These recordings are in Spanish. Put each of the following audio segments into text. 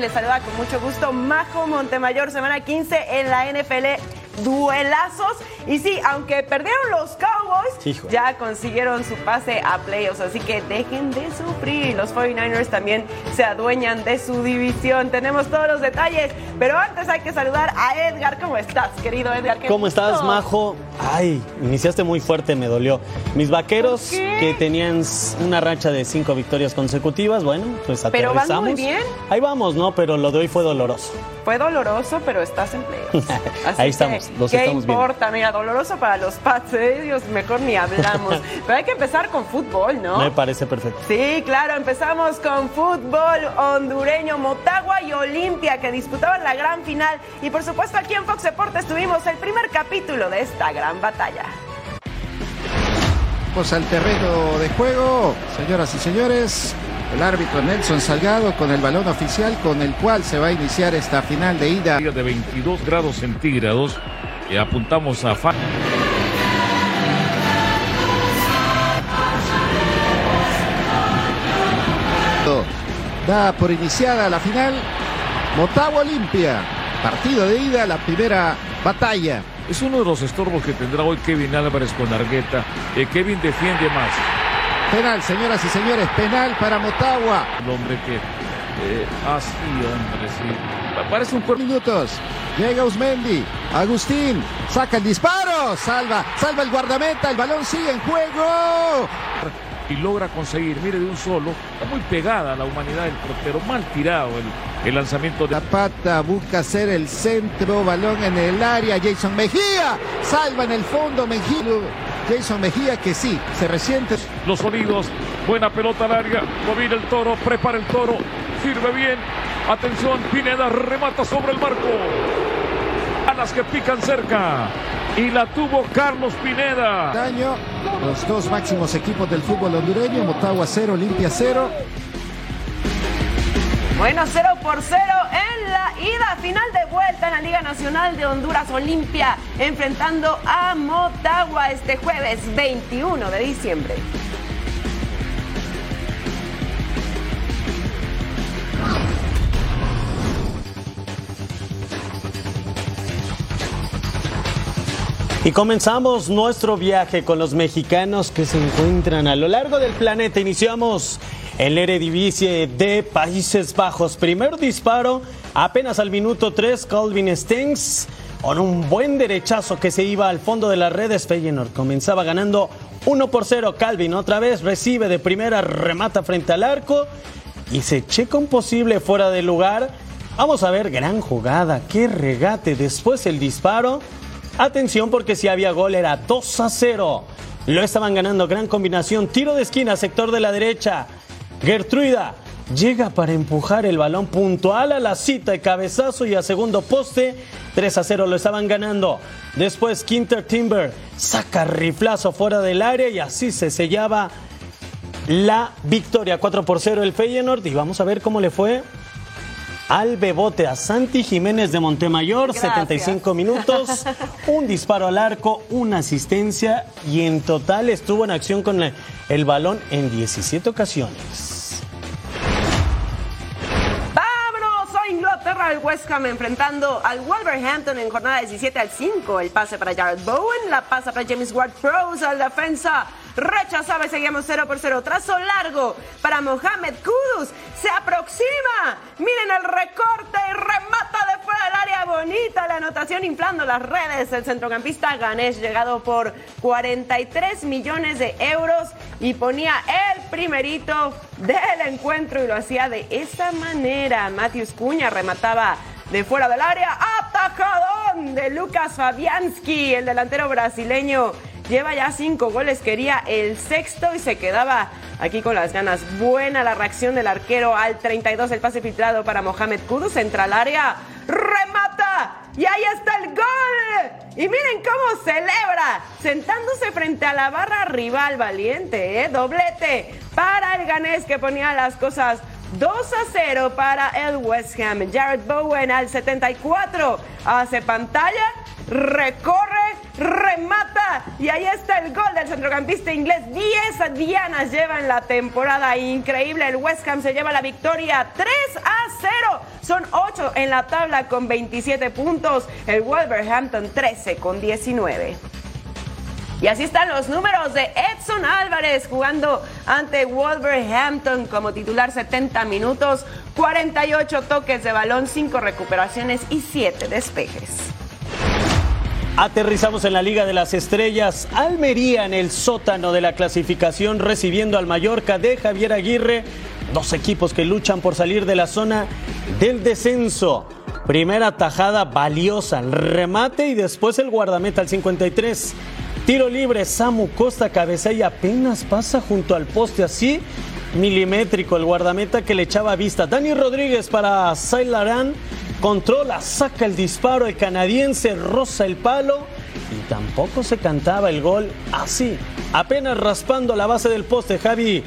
les saluda con mucho gusto Majo Montemayor, semana 15 en la NFL duelazos. Y sí, aunque perdieron los ya consiguieron su pase a playoffs. Así que dejen de sufrir. Los 49ers también se adueñan de su división. Tenemos todos los detalles. Pero antes hay que saludar a Edgar. ¿Cómo estás, querido Edgar? ¿Cómo estás, Majo? Ay, iniciaste muy fuerte, me dolió. Mis vaqueros que tenían una racha de cinco victorias consecutivas, bueno, pues aterrizamos. Pero van muy bien. Ahí vamos, ¿no? Pero lo de hoy fue doloroso. Fue doloroso, pero estás en playoffs. Ahí estamos. ¿Qué importa? Mira, doloroso para los Pats, ¿eh? Dios, mejor ni hablamos. Pero hay que empezar con fútbol, ¿no? Me parece perfecto. Sí, claro, empezamos con fútbol hondureño, Motagua y Olimpia, que disputaban la gran final. Y por supuesto, aquí en Fox Deportes tuvimos el primer capítulo de esta gran batalla. Vamos al terreno de juego, señoras y señores. El árbitro Nelson Salgado con el balón oficial con el cual se va a iniciar esta final de ida. De 22 grados centígrados y apuntamos a Fa Da por iniciada la final Motagua Olimpia. Partido de ida, la primera batalla. Es uno de los estorbos que tendrá hoy Kevin Álvarez con Argueta. Eh, Kevin defiende más. Penal, señoras y señores, penal para Motagua. El hombre que. Eh, así, hombre, sí. Parece un cuerpo. Minutos. Llega Usmendi. Agustín. Saca el disparo. Salva. Salva el guardameta. El balón sigue en juego. Y logra conseguir, mire, de un solo. Está muy pegada a la humanidad del portero. Mal tirado el, el lanzamiento de. La pata busca hacer el centro. Balón en el área. Jason Mejía. Salva en el fondo. Mejía. Jason Mejía que sí, se resiente. Los sonidos, buena pelota al área, movir el toro, prepara el toro, sirve bien. Atención, Pineda remata sobre el marco. A las que pican cerca. Y la tuvo Carlos Pineda. Daño, los dos máximos equipos del fútbol hondureño, Motagua 0, Olimpia 0. Bueno, 0 por 0 en la ida final de vuelta en la Liga Nacional de Honduras Olimpia, enfrentando a Motagua este jueves 21 de diciembre. Y comenzamos nuestro viaje con los mexicanos que se encuentran a lo largo del planeta. Iniciamos el Eredivisie de Países Bajos. Primer disparo, apenas al minuto 3, Calvin Stengs con un buen derechazo que se iba al fondo de las redes. Feyenoord comenzaba ganando 1 por 0. Calvin otra vez recibe de primera, remata frente al arco y se checa un posible fuera de lugar. Vamos a ver, gran jugada, qué regate. Después el disparo. Atención porque si había gol era 2 a 0. Lo estaban ganando, gran combinación. Tiro de esquina, sector de la derecha. Gertruida llega para empujar el balón puntual a la cita de cabezazo y a segundo poste. 3 a 0 lo estaban ganando. Después Quinter Timber saca riflazo fuera del área y así se sellaba la victoria 4 por 0 el Feyenoord. Y vamos a ver cómo le fue al Bebote a Santi Jiménez de Montemayor, Gracias. 75 minutos, un disparo al arco, una asistencia y en total estuvo en acción con el, el balón en 17 ocasiones. A Inglaterra! El West Ham enfrentando al Wolverhampton en jornada 17 al 5. El pase para Jared Bowen, la pasa para James Ward-Prowse al defensa. Rechazaba y seguíamos 0 por 0. Trazo largo para Mohamed Kudus. Se aproxima. Miren el recorte y remata de fuera del área. Bonita la anotación inflando las redes. El centrocampista ganés llegado por 43 millones de euros y ponía el primerito del encuentro y lo hacía de esa manera. Matius Cuña remataba de fuera del área. Atajadón de Lucas Fabianski, el delantero brasileño. Lleva ya cinco goles, quería el sexto y se quedaba aquí con las ganas. Buena la reacción del arquero al 32, el pase filtrado para Mohamed Kudus, entra al área, y ahí está el gol. Y miren cómo celebra, sentándose frente a la barra rival valiente, ¿eh? doblete para el ganés que ponía las cosas 2 a 0 para el West Ham. Jared Bowen al 74 hace pantalla, recorre, remata y ahí está el gol del centrocampista inglés. 10 dianas lleva en la temporada. Increíble, el West Ham se lleva la victoria 3 a 0. Son 8 en la tabla con 27 puntos. El Wolverhampton 13 con 19. Y así están los números de Edson Álvarez jugando ante Wolverhampton como titular 70 minutos, 48 toques de balón, 5 recuperaciones y 7 despejes. Aterrizamos en la Liga de las Estrellas. Almería en el sótano de la clasificación recibiendo al Mallorca de Javier Aguirre. Dos equipos que luchan por salir de la zona del descenso. Primera tajada valiosa, el remate y después el guardameta al 53. Tiro libre, Samu Costa cabeza y apenas pasa junto al poste así. Milimétrico el guardameta que le echaba vista. Dani Rodríguez para Sailarán. Controla, saca el disparo, el canadiense roza el palo y tampoco se cantaba el gol así. Apenas raspando la base del poste, Javi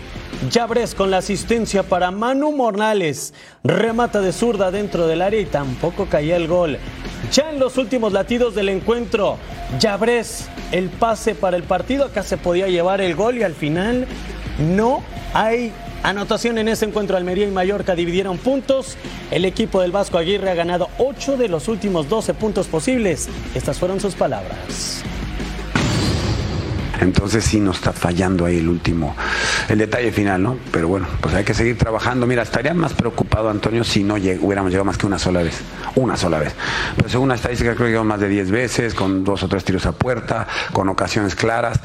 Yabres con la asistencia para Manu Mornales. Remata de zurda dentro del área y tampoco caía el gol. Ya en los últimos latidos del encuentro, Yabres, el pase para el partido. Acá se podía llevar el gol y al final no hay Anotación en ese encuentro, Almería y Mallorca dividieron puntos. El equipo del Vasco Aguirre ha ganado 8 de los últimos 12 puntos posibles. Estas fueron sus palabras. Entonces sí nos está fallando ahí el último, el detalle final, ¿no? Pero bueno, pues hay que seguir trabajando. Mira, estaría más preocupado, Antonio, si no hubiéramos llegado más que una sola vez. Una sola vez. Pero según la estadística creo que llegamos más de 10 veces, con dos o tres tiros a puerta, con ocasiones claras.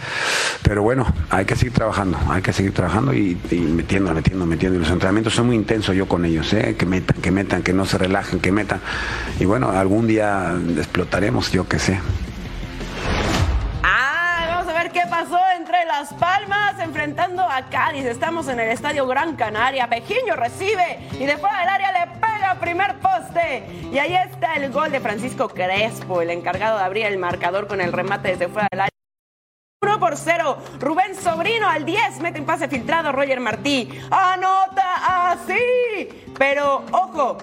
Pero bueno, hay que seguir trabajando, hay que seguir trabajando y, y metiendo, metiendo, metiendo. Los entrenamientos son muy intensos yo con ellos, ¿eh? Que metan, que metan, que no se relajen, que metan. Y bueno, algún día explotaremos, yo qué sé. Qué pasó entre Las Palmas enfrentando a Cádiz. Estamos en el Estadio Gran Canaria. Pejiño recibe y de fuera del área le pega primer poste. Y ahí está el gol de Francisco Crespo, el encargado de abrir el marcador con el remate desde fuera del área. 1 por 0. Rubén Sobrino al 10. Mete un pase filtrado. Roger Martí. Anota así. Pero ojo,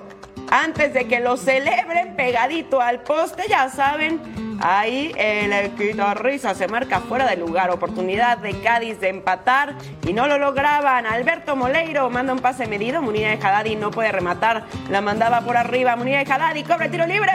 antes de que lo celebren pegadito al poste, ya saben, Ahí el guitarrista se marca fuera de lugar. Oportunidad de Cádiz de empatar y no lo lograban. Alberto Moleiro manda un pase medido. Munira de Haddadi no puede rematar. La mandaba por arriba. Munira de Haddadi cobra tiro libre.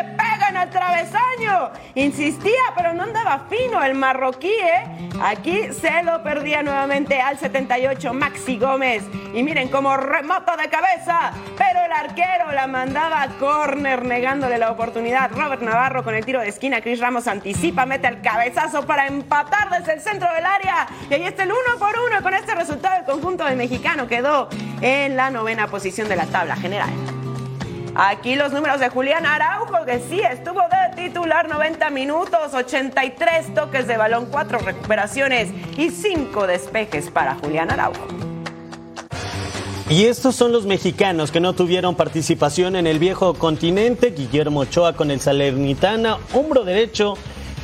Pegan al travesaño. Insistía, pero no andaba fino el marroquí. ¿eh? Aquí se lo perdía nuevamente al 78 Maxi Gómez. Y miren cómo remota de cabeza. Pero el arquero la mandaba a córner negándole la oportunidad. Robert Navarro con el tiro de esquina. Chris Ramos anticipa, mete el cabezazo para empatar desde el centro del área. Y ahí está el uno por uno. Con este resultado, el conjunto del mexicano quedó en la novena posición de la tabla general. Aquí los números de Julián Araujo, que sí estuvo de titular 90 minutos, 83 toques de balón, 4 recuperaciones y 5 despejes para Julián Araujo. Y estos son los mexicanos que no tuvieron participación en el viejo continente. Guillermo Ochoa con el Salernitana, hombro derecho.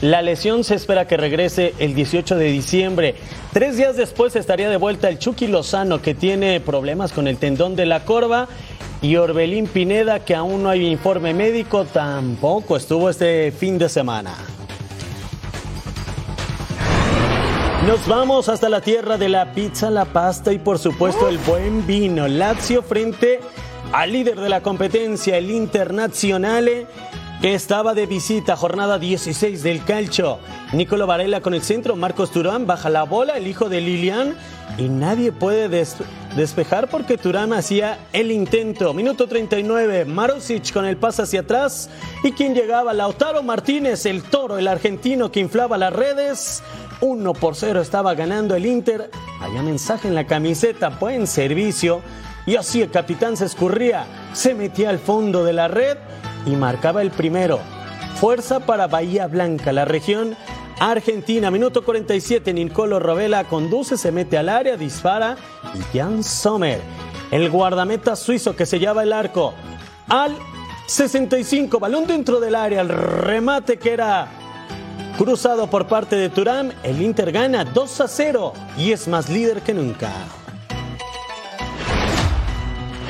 La lesión se espera que regrese el 18 de diciembre. Tres días después estaría de vuelta el Chucky Lozano, que tiene problemas con el tendón de la corva. Y Orbelín Pineda, que aún no hay informe médico, tampoco estuvo este fin de semana. Nos vamos hasta la tierra de la pizza, la pasta y por supuesto el buen vino. Lazio frente al líder de la competencia, el Internazionale, estaba de visita, jornada 16 del calcio. Nicolo Varela con el centro, Marcos Turán baja la bola, el hijo de Lilian, y nadie puede despejar porque Turán hacía el intento. Minuto 39, Marusic con el pase hacia atrás, y quien llegaba, Lautaro Martínez, el toro, el argentino que inflaba las redes. 1 por 0 estaba ganando el Inter. Había mensaje en la camiseta, buen servicio. Y así el capitán se escurría, se metía al fondo de la red y marcaba el primero. Fuerza para Bahía Blanca, la región argentina. Minuto 47, Nicolo Rovela conduce, se mete al área, dispara. Y Jan Sommer, el guardameta suizo que se lleva el arco al 65, balón dentro del área, el remate que era Cruzado por parte de Turán, el Inter gana 2 a 0 y es más líder que nunca.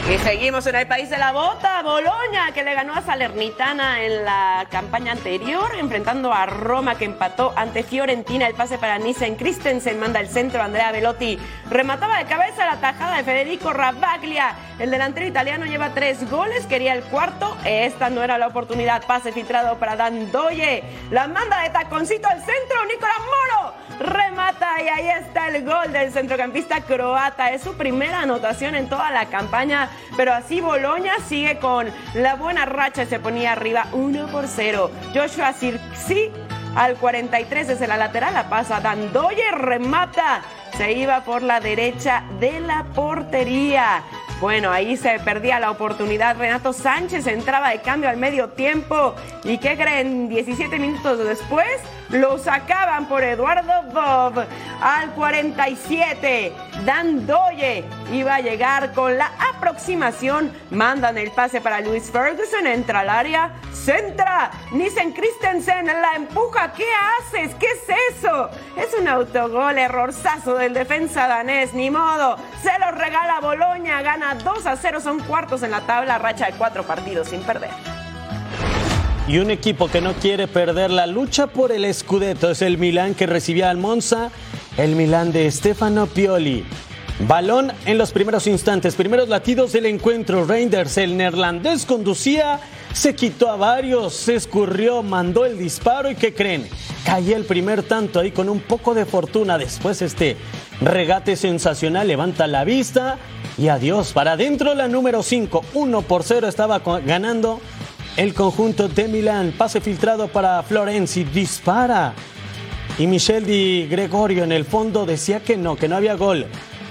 Y seguimos en el país de la bota, Boloña, que le ganó a Salernitana en la campaña anterior, enfrentando a Roma, que empató ante Fiorentina. El pase para Nissen Christensen manda el centro, Andrea Velotti remataba de cabeza la tajada de Federico Rabaglia. El delantero italiano lleva tres goles, quería el cuarto. Esta no era la oportunidad. Pase filtrado para Dan Doye. La manda de taconcito al centro, Nicolás Moro remata y ahí está el gol del centrocampista croata. Es su primera anotación en toda la campaña, pero así Boloña sigue con la buena racha se ponía arriba 1 por 0. Joshua Sirksi al 43 desde la lateral la pasa Dandoye, remata. Se iba por la derecha de la portería. Bueno, ahí se perdía la oportunidad. Renato Sánchez entraba de cambio al medio tiempo. ¿Y qué creen? 17 minutos después lo sacaban por Eduardo Bob al 47. Dan Doye iba a llegar con la aproximación. Mandan el pase para Luis Ferguson. Entra al área. Centra. Nissen Christensen la empuja. ¿Qué haces? ¿Qué es eso? Es un autogol errorzazo del defensa danés. Ni modo. Se lo regala Boloña. Gana 2 a 0. Son cuartos en la tabla. Racha de cuatro partidos sin perder. Y un equipo que no quiere perder la lucha por el Scudetto es el Milán que recibía al Monza, el Milán de Stefano Pioli. Balón en los primeros instantes, primeros latidos del encuentro. Reinders, el neerlandés, conducía, se quitó a varios, se escurrió, mandó el disparo y ¿qué creen? Caía el primer tanto ahí con un poco de fortuna. Después este regate sensacional levanta la vista y adiós. Para adentro la número 5, 1 por 0 estaba ganando el conjunto de Milán. Pase filtrado para Florenzi, dispara. Y Michel Di Gregorio en el fondo decía que no, que no había gol.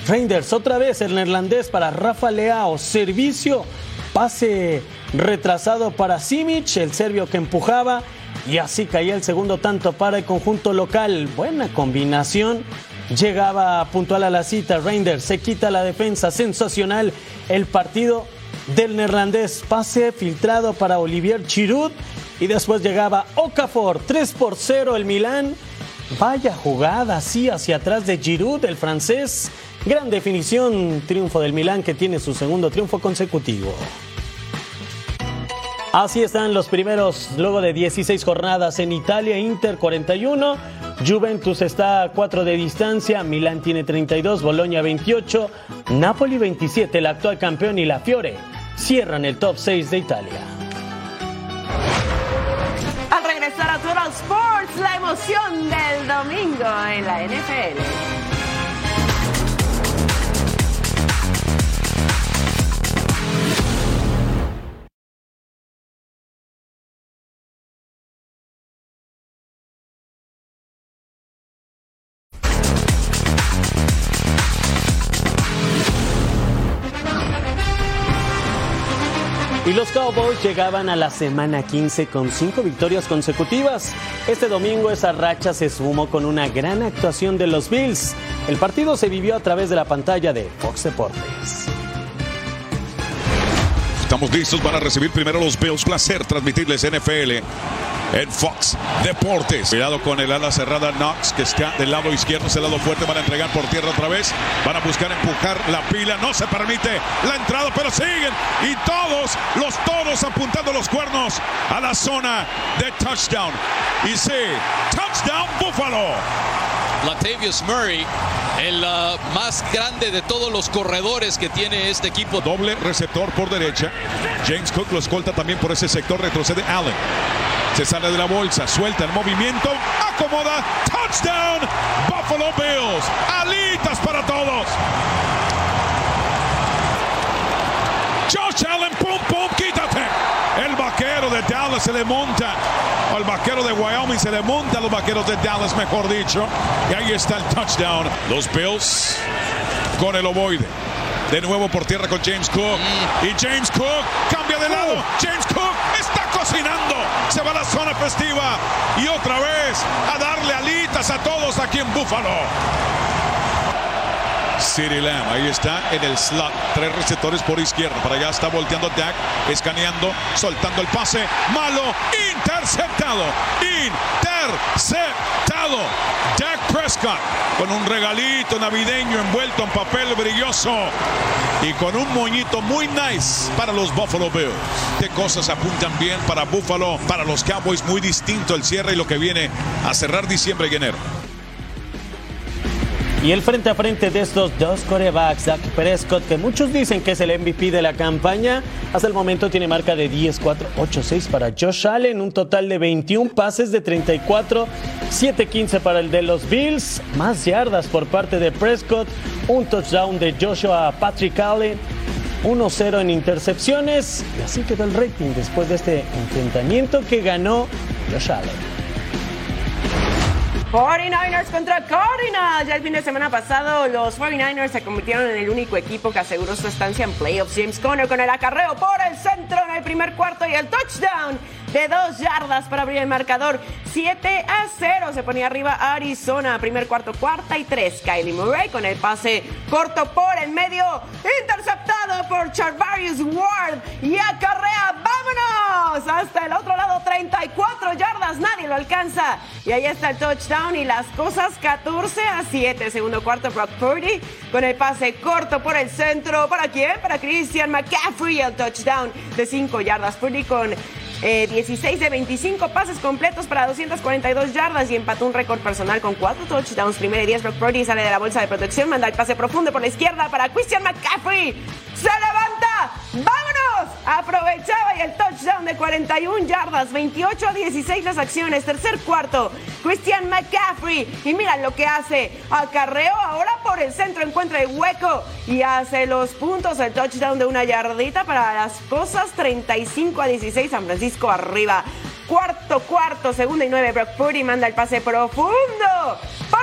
Reinders otra vez el neerlandés para Rafa Leao. Servicio, pase retrasado para Simic, el serbio que empujaba. Y así caía el segundo tanto para el conjunto local. Buena combinación. Llegaba puntual a la cita. Reinders se quita la defensa. Sensacional el partido del neerlandés. Pase filtrado para Olivier Giroud. Y después llegaba Okafor. 3 por 0 el Milán. Vaya jugada así hacia atrás de Giroud, el francés. Gran definición, triunfo del Milán que tiene su segundo triunfo consecutivo. Así están los primeros, luego de 16 jornadas en Italia, Inter 41, Juventus está a 4 de distancia, Milán tiene 32, Boloña 28, Napoli 27, el actual campeón y la Fiore cierran el top 6 de Italia. Sports, la emoción del domingo en la NFL. Los Cowboys llegaban a la semana 15 con cinco victorias consecutivas. Este domingo esa racha se sumó con una gran actuación de los Bills. El partido se vivió a través de la pantalla de Fox Deportes. Estamos listos para recibir primero los Bills. Placer transmitirles NFL en Fox Deportes. Cuidado con el ala cerrada Knox, que está del lado izquierdo, ese lado fuerte. Van a entregar por tierra otra vez. Van a buscar empujar la pila. No se permite la entrada, pero siguen. Y todos, los todos apuntando los cuernos a la zona de touchdown. Y sí, touchdown Buffalo. Latavius Murray, el uh, más grande de todos los corredores que tiene este equipo. Doble receptor por derecha. James Cook lo escolta también por ese sector. Retrocede Allen. Se sale de la bolsa, suelta el movimiento, acomoda, touchdown, Buffalo Bills, alitas para todos. Josh Allen, pum, pum, quítate. Dallas se le monta. Al vaquero de Wyoming se le monta a los vaqueros de Dallas, mejor dicho. Y ahí está el touchdown. Los Bills con el ovoide. De nuevo por tierra con James Cook. Y James Cook cambia de lado. James Cook está cocinando. Se va a la zona festiva. Y otra vez a darle alitas a todos aquí en Búfalo. CeeDee Lamb. Ahí está en el slot. Tres receptores por izquierda. Para allá está volteando Dak. Escaneando. Soltando el pase. Malo. Interceptado. Interceptado. Dak Prescott con un regalito navideño envuelto en papel brilloso y con un moñito muy nice para los Buffalo Bills. Qué cosas apuntan bien para Buffalo, para los Cowboys, muy distinto el cierre y lo que viene a cerrar diciembre y enero. Y el frente a frente de estos dos corebacks, Dak Prescott, que muchos dicen que es el MVP de la campaña, hasta el momento tiene marca de 10-4-8-6 para Josh Allen, un total de 21 pases de 34, 7-15 para el de los Bills, más yardas por parte de Prescott, un touchdown de Joshua Patrick Allen. 1-0 en intercepciones y así quedó el rating después de este enfrentamiento que ganó Josh Allen. 49ers contra Cardinals. Ya el fin de semana pasado, los 49ers se convirtieron en el único equipo que aseguró su estancia en playoffs. James Conner con el acarreo por el centro en el primer cuarto y el touchdown de dos yardas para abrir el marcador. 7 a 0 se ponía arriba Arizona. Primer cuarto, cuarta y tres. Kylie Murray con el pase corto por el medio. Interceptado por Charvarius Ward. Y acarrea. ¡Vámonos! Hasta el otro lado, 34 yardas. Nadie lo alcanza. Y ahí está el touchdown y las cosas 14 a 7. Segundo cuarto, Brock Purdy con el pase corto por el centro. ¿Para quién? Para Christian McCaffrey. El touchdown de 5 yardas. Purdy con 16 eh, de 25 pases completos para 242 yardas y empató un récord personal con 4 touchdowns. Primero y 10, Brock Purdy sale de la bolsa de protección, manda el pase profundo por la izquierda para Christian McCaffrey. ¡Se levanta! ¡Vámonos! Aprovechaba y el touchdown de 41 yardas, 28 a 16 las acciones. Tercer cuarto, Christian McCaffrey. Y mira lo que hace. Acarreo ahora por el centro, encuentra el hueco y hace los puntos. El touchdown de una yardita para las cosas. 35 a 16, San Francisco arriba. Cuarto, cuarto, segunda y nueve. Brock Purdy manda el pase profundo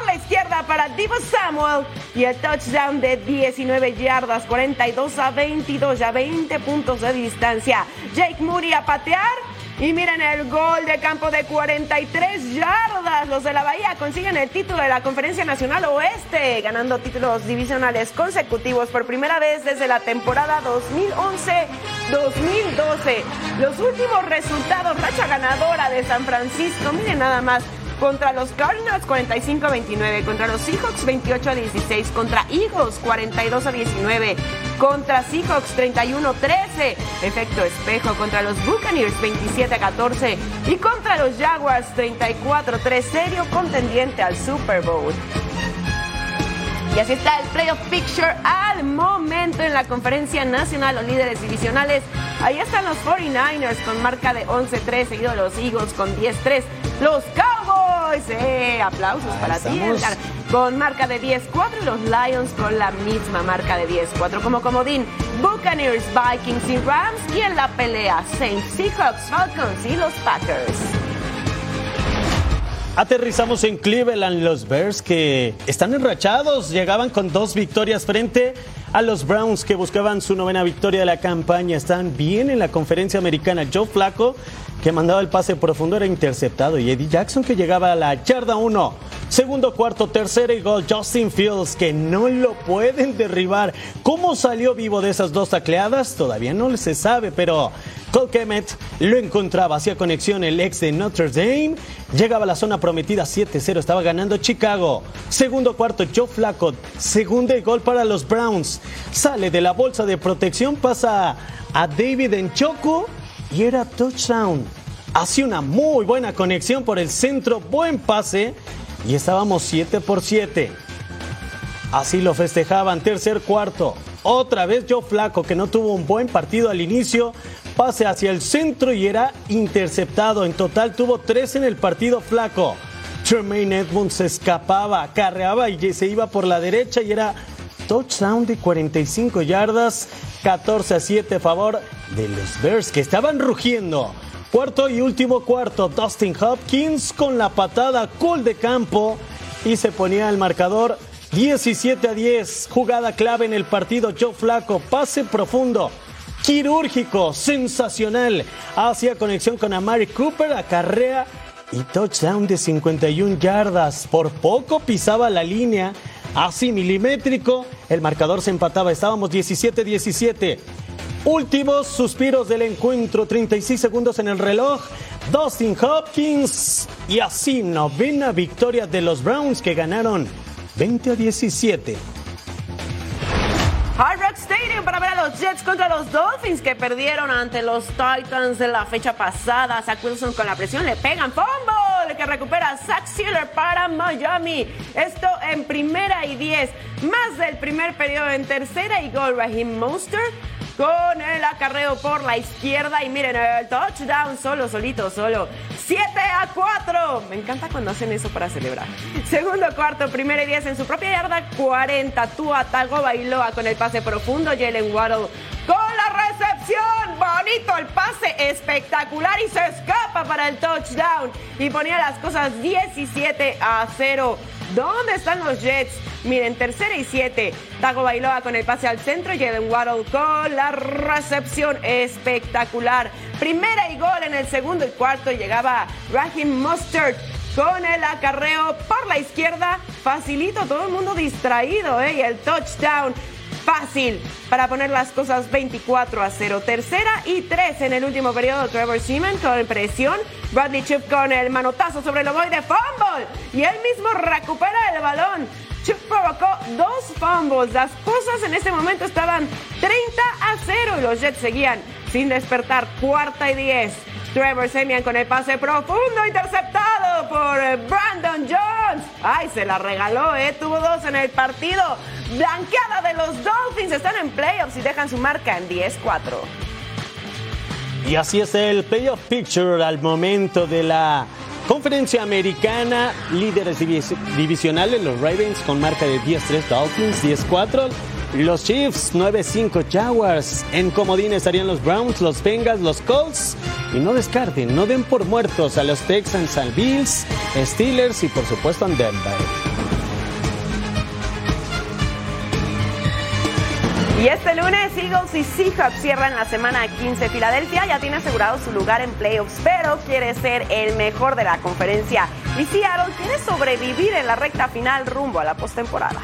la izquierda para Divo Samuel. Y el touchdown de 19 yardas, 42 a 22, ya 20 puntos de distancia. Jake Moody a patear. Y miren el gol de campo de 43 yardas. Los de la Bahía consiguen el título de la Conferencia Nacional Oeste, ganando títulos divisionales consecutivos por primera vez desde la temporada 2011-2012. Los últimos resultados, racha ganadora de San Francisco, miren nada más. Contra los Cardinals 45 a 29, contra los Seahawks 28 a 16, contra Eagles 42 a 19, contra Seahawks 31 a 13, efecto espejo. Contra los Buccaneers 27 a 14 y contra los Jaguars 34 a 3, serio contendiente al Super Bowl. Y así está el playoff picture al momento en la conferencia nacional, los líderes divisionales. Ahí están los 49ers con marca de 11-3, seguido de los Eagles con 10-3. Los Cowboys, eh, aplausos para ti, con marca de 10-4 y los Lions con la misma marca de 10-4 como comodín. Buccaneers, Vikings y Rams. Y en la pelea Saints, Seahawks, Falcons y los Packers. Aterrizamos en Cleveland, los Bears que están enrachados, llegaban con dos victorias frente a los Browns que buscaban su novena victoria de la campaña. Están bien en la conferencia americana. Joe Flaco que mandaba el pase profundo era interceptado y Eddie Jackson que llegaba a la yarda 1. Segundo, cuarto, tercero y gol. Justin Fields que no lo pueden derribar. ¿Cómo salió vivo de esas dos tacleadas? Todavía no se sabe, pero Cole Kemet lo encontraba, hacía conexión el ex de Notre Dame. Llegaba a la zona prometida 7-0, estaba ganando Chicago. Segundo, cuarto, Joe Flacco. Segundo y gol para los Browns. Sale de la bolsa de protección, pasa a David Enchoco y era touchdown. Hacía una muy buena conexión por el centro, buen pase y estábamos 7 por 7. Así lo festejaban, tercer cuarto. Otra vez Joe Flaco, que no tuvo un buen partido al inicio, pase hacia el centro y era interceptado. En total tuvo tres en el partido Flaco. Tremaine Edmonds se escapaba, carreaba y se iba por la derecha y era touchdown de 45 yardas, 14 a 7 a favor de los Bears que estaban rugiendo. Cuarto y último cuarto, Dustin Hopkins con la patada cool de campo y se ponía el marcador 17 a 10. Jugada clave en el partido, Joe Flaco, pase profundo, quirúrgico, sensacional. Hacía conexión con Amari Cooper, acarrea y touchdown de 51 yardas. Por poco pisaba la línea, así milimétrico el marcador se empataba, estábamos 17-17. Últimos suspiros del encuentro, 36 segundos en el reloj. Dustin Hopkins y así novena victoria de los Browns que ganaron 20 a 17. Hard Rock Stadium para ver a los Jets contra los Dolphins que perdieron ante los Titans en la fecha pasada. Zach Wilson con la presión le pegan fumble recupera Zach Sealer para Miami. Esto en primera y 10. Más del primer periodo en tercera y gol. Raheem Monster con el acarreo por la izquierda y miren el touchdown solo, solito, solo. 7 a 4. Me encanta cuando hacen eso para celebrar. Segundo cuarto, primera y 10 en su propia yarda, 40. Tua Tagovailoa con el pase profundo, Jalen Waddle con la recepción. Bonito el pase, espectacular y se escapa para el touchdown. Y ponía las cosas 17 a 0. ¿Dónde están los Jets? Miren, tercera y siete. Tago Bailoa con el pase al centro. Jalen Waddle con la recepción espectacular. Primera y gol en el segundo y cuarto. Llegaba Raheem Mustard con el acarreo por la izquierda. Facilito, todo el mundo distraído, ¿eh? Y el touchdown fácil para poner las cosas 24 a 0. Tercera y tres en el último periodo. Trevor Seaman con presión. Bradley Chip con el manotazo sobre el de fumble. Y él mismo recupera el balón. Chip provocó dos fumbles. Las cosas en ese momento estaban 30 a 0 y los Jets seguían sin despertar. Cuarta y 10. Trevor Semian con el pase profundo interceptado por Brandon Jones. Ay, se la regaló, ¿eh? Tuvo dos en el partido. Blanqueada de los Dolphins. Están en playoffs y dejan su marca en 10-4. Y así es el playoff picture al momento de la conferencia americana. Líderes divisionales, los Ravens con marca de 10-3, Dolphins 10-4. Los Chiefs 9-5 Jaguars. En comodín estarían los Browns, los Bengals, los Colts. Y no descarten, no den por muertos a los Texans, al Bills, Steelers y por supuesto a Denver. Y este lunes Eagles y Seahawks cierran la semana 15. Filadelfia ya tiene asegurado su lugar en playoffs, pero quiere ser el mejor de la conferencia. Y Seattle quiere sobrevivir en la recta final rumbo a la postemporada.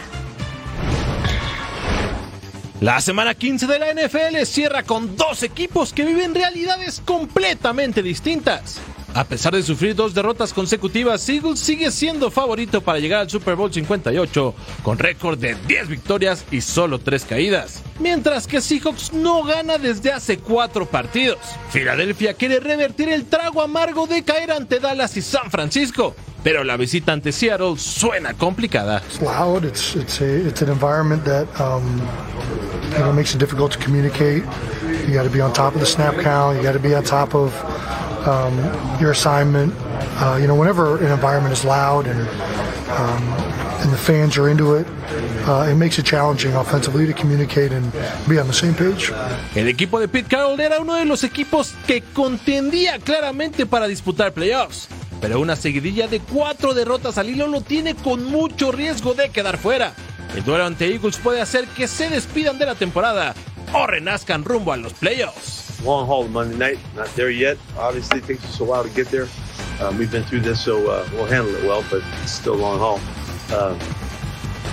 La semana 15 de la NFL cierra con dos equipos que viven realidades completamente distintas. A pesar de sufrir dos derrotas consecutivas, Eagles sigue siendo favorito para llegar al Super Bowl 58 con récord de 10 victorias y solo 3 caídas. Mientras que Seahawks no gana desde hace 4 partidos. Filadelfia quiere revertir el trago amargo de caer ante Dallas y San Francisco. Pero la visita ante Seattle suena complicada. It's loud. It's it's a it's an environment that um, you know makes it difficult to communicate. You got to be on top of the snap count. You got to be on top of um, your assignment. Uh, you know, whenever an environment is loud and um, and the fans are into it, uh, it makes it challenging offensively to communicate and be on the same page. El equipo de Pete Carroll era uno de los equipos que contendía claramente para disputar playoffs. Pero una seguidilla de cuatro derrotas al hilo lo tiene con mucho riesgo de quedar fuera. El duelo ante Eagles puede hacer que se despidan de la temporada o renazcan rumbo a los playoffs. long haul Monday night. Not there yet. Obviously, it takes us a while to get there. Um, we've been through this, so uh, we'll handle it well, but it's still long haul. Uh,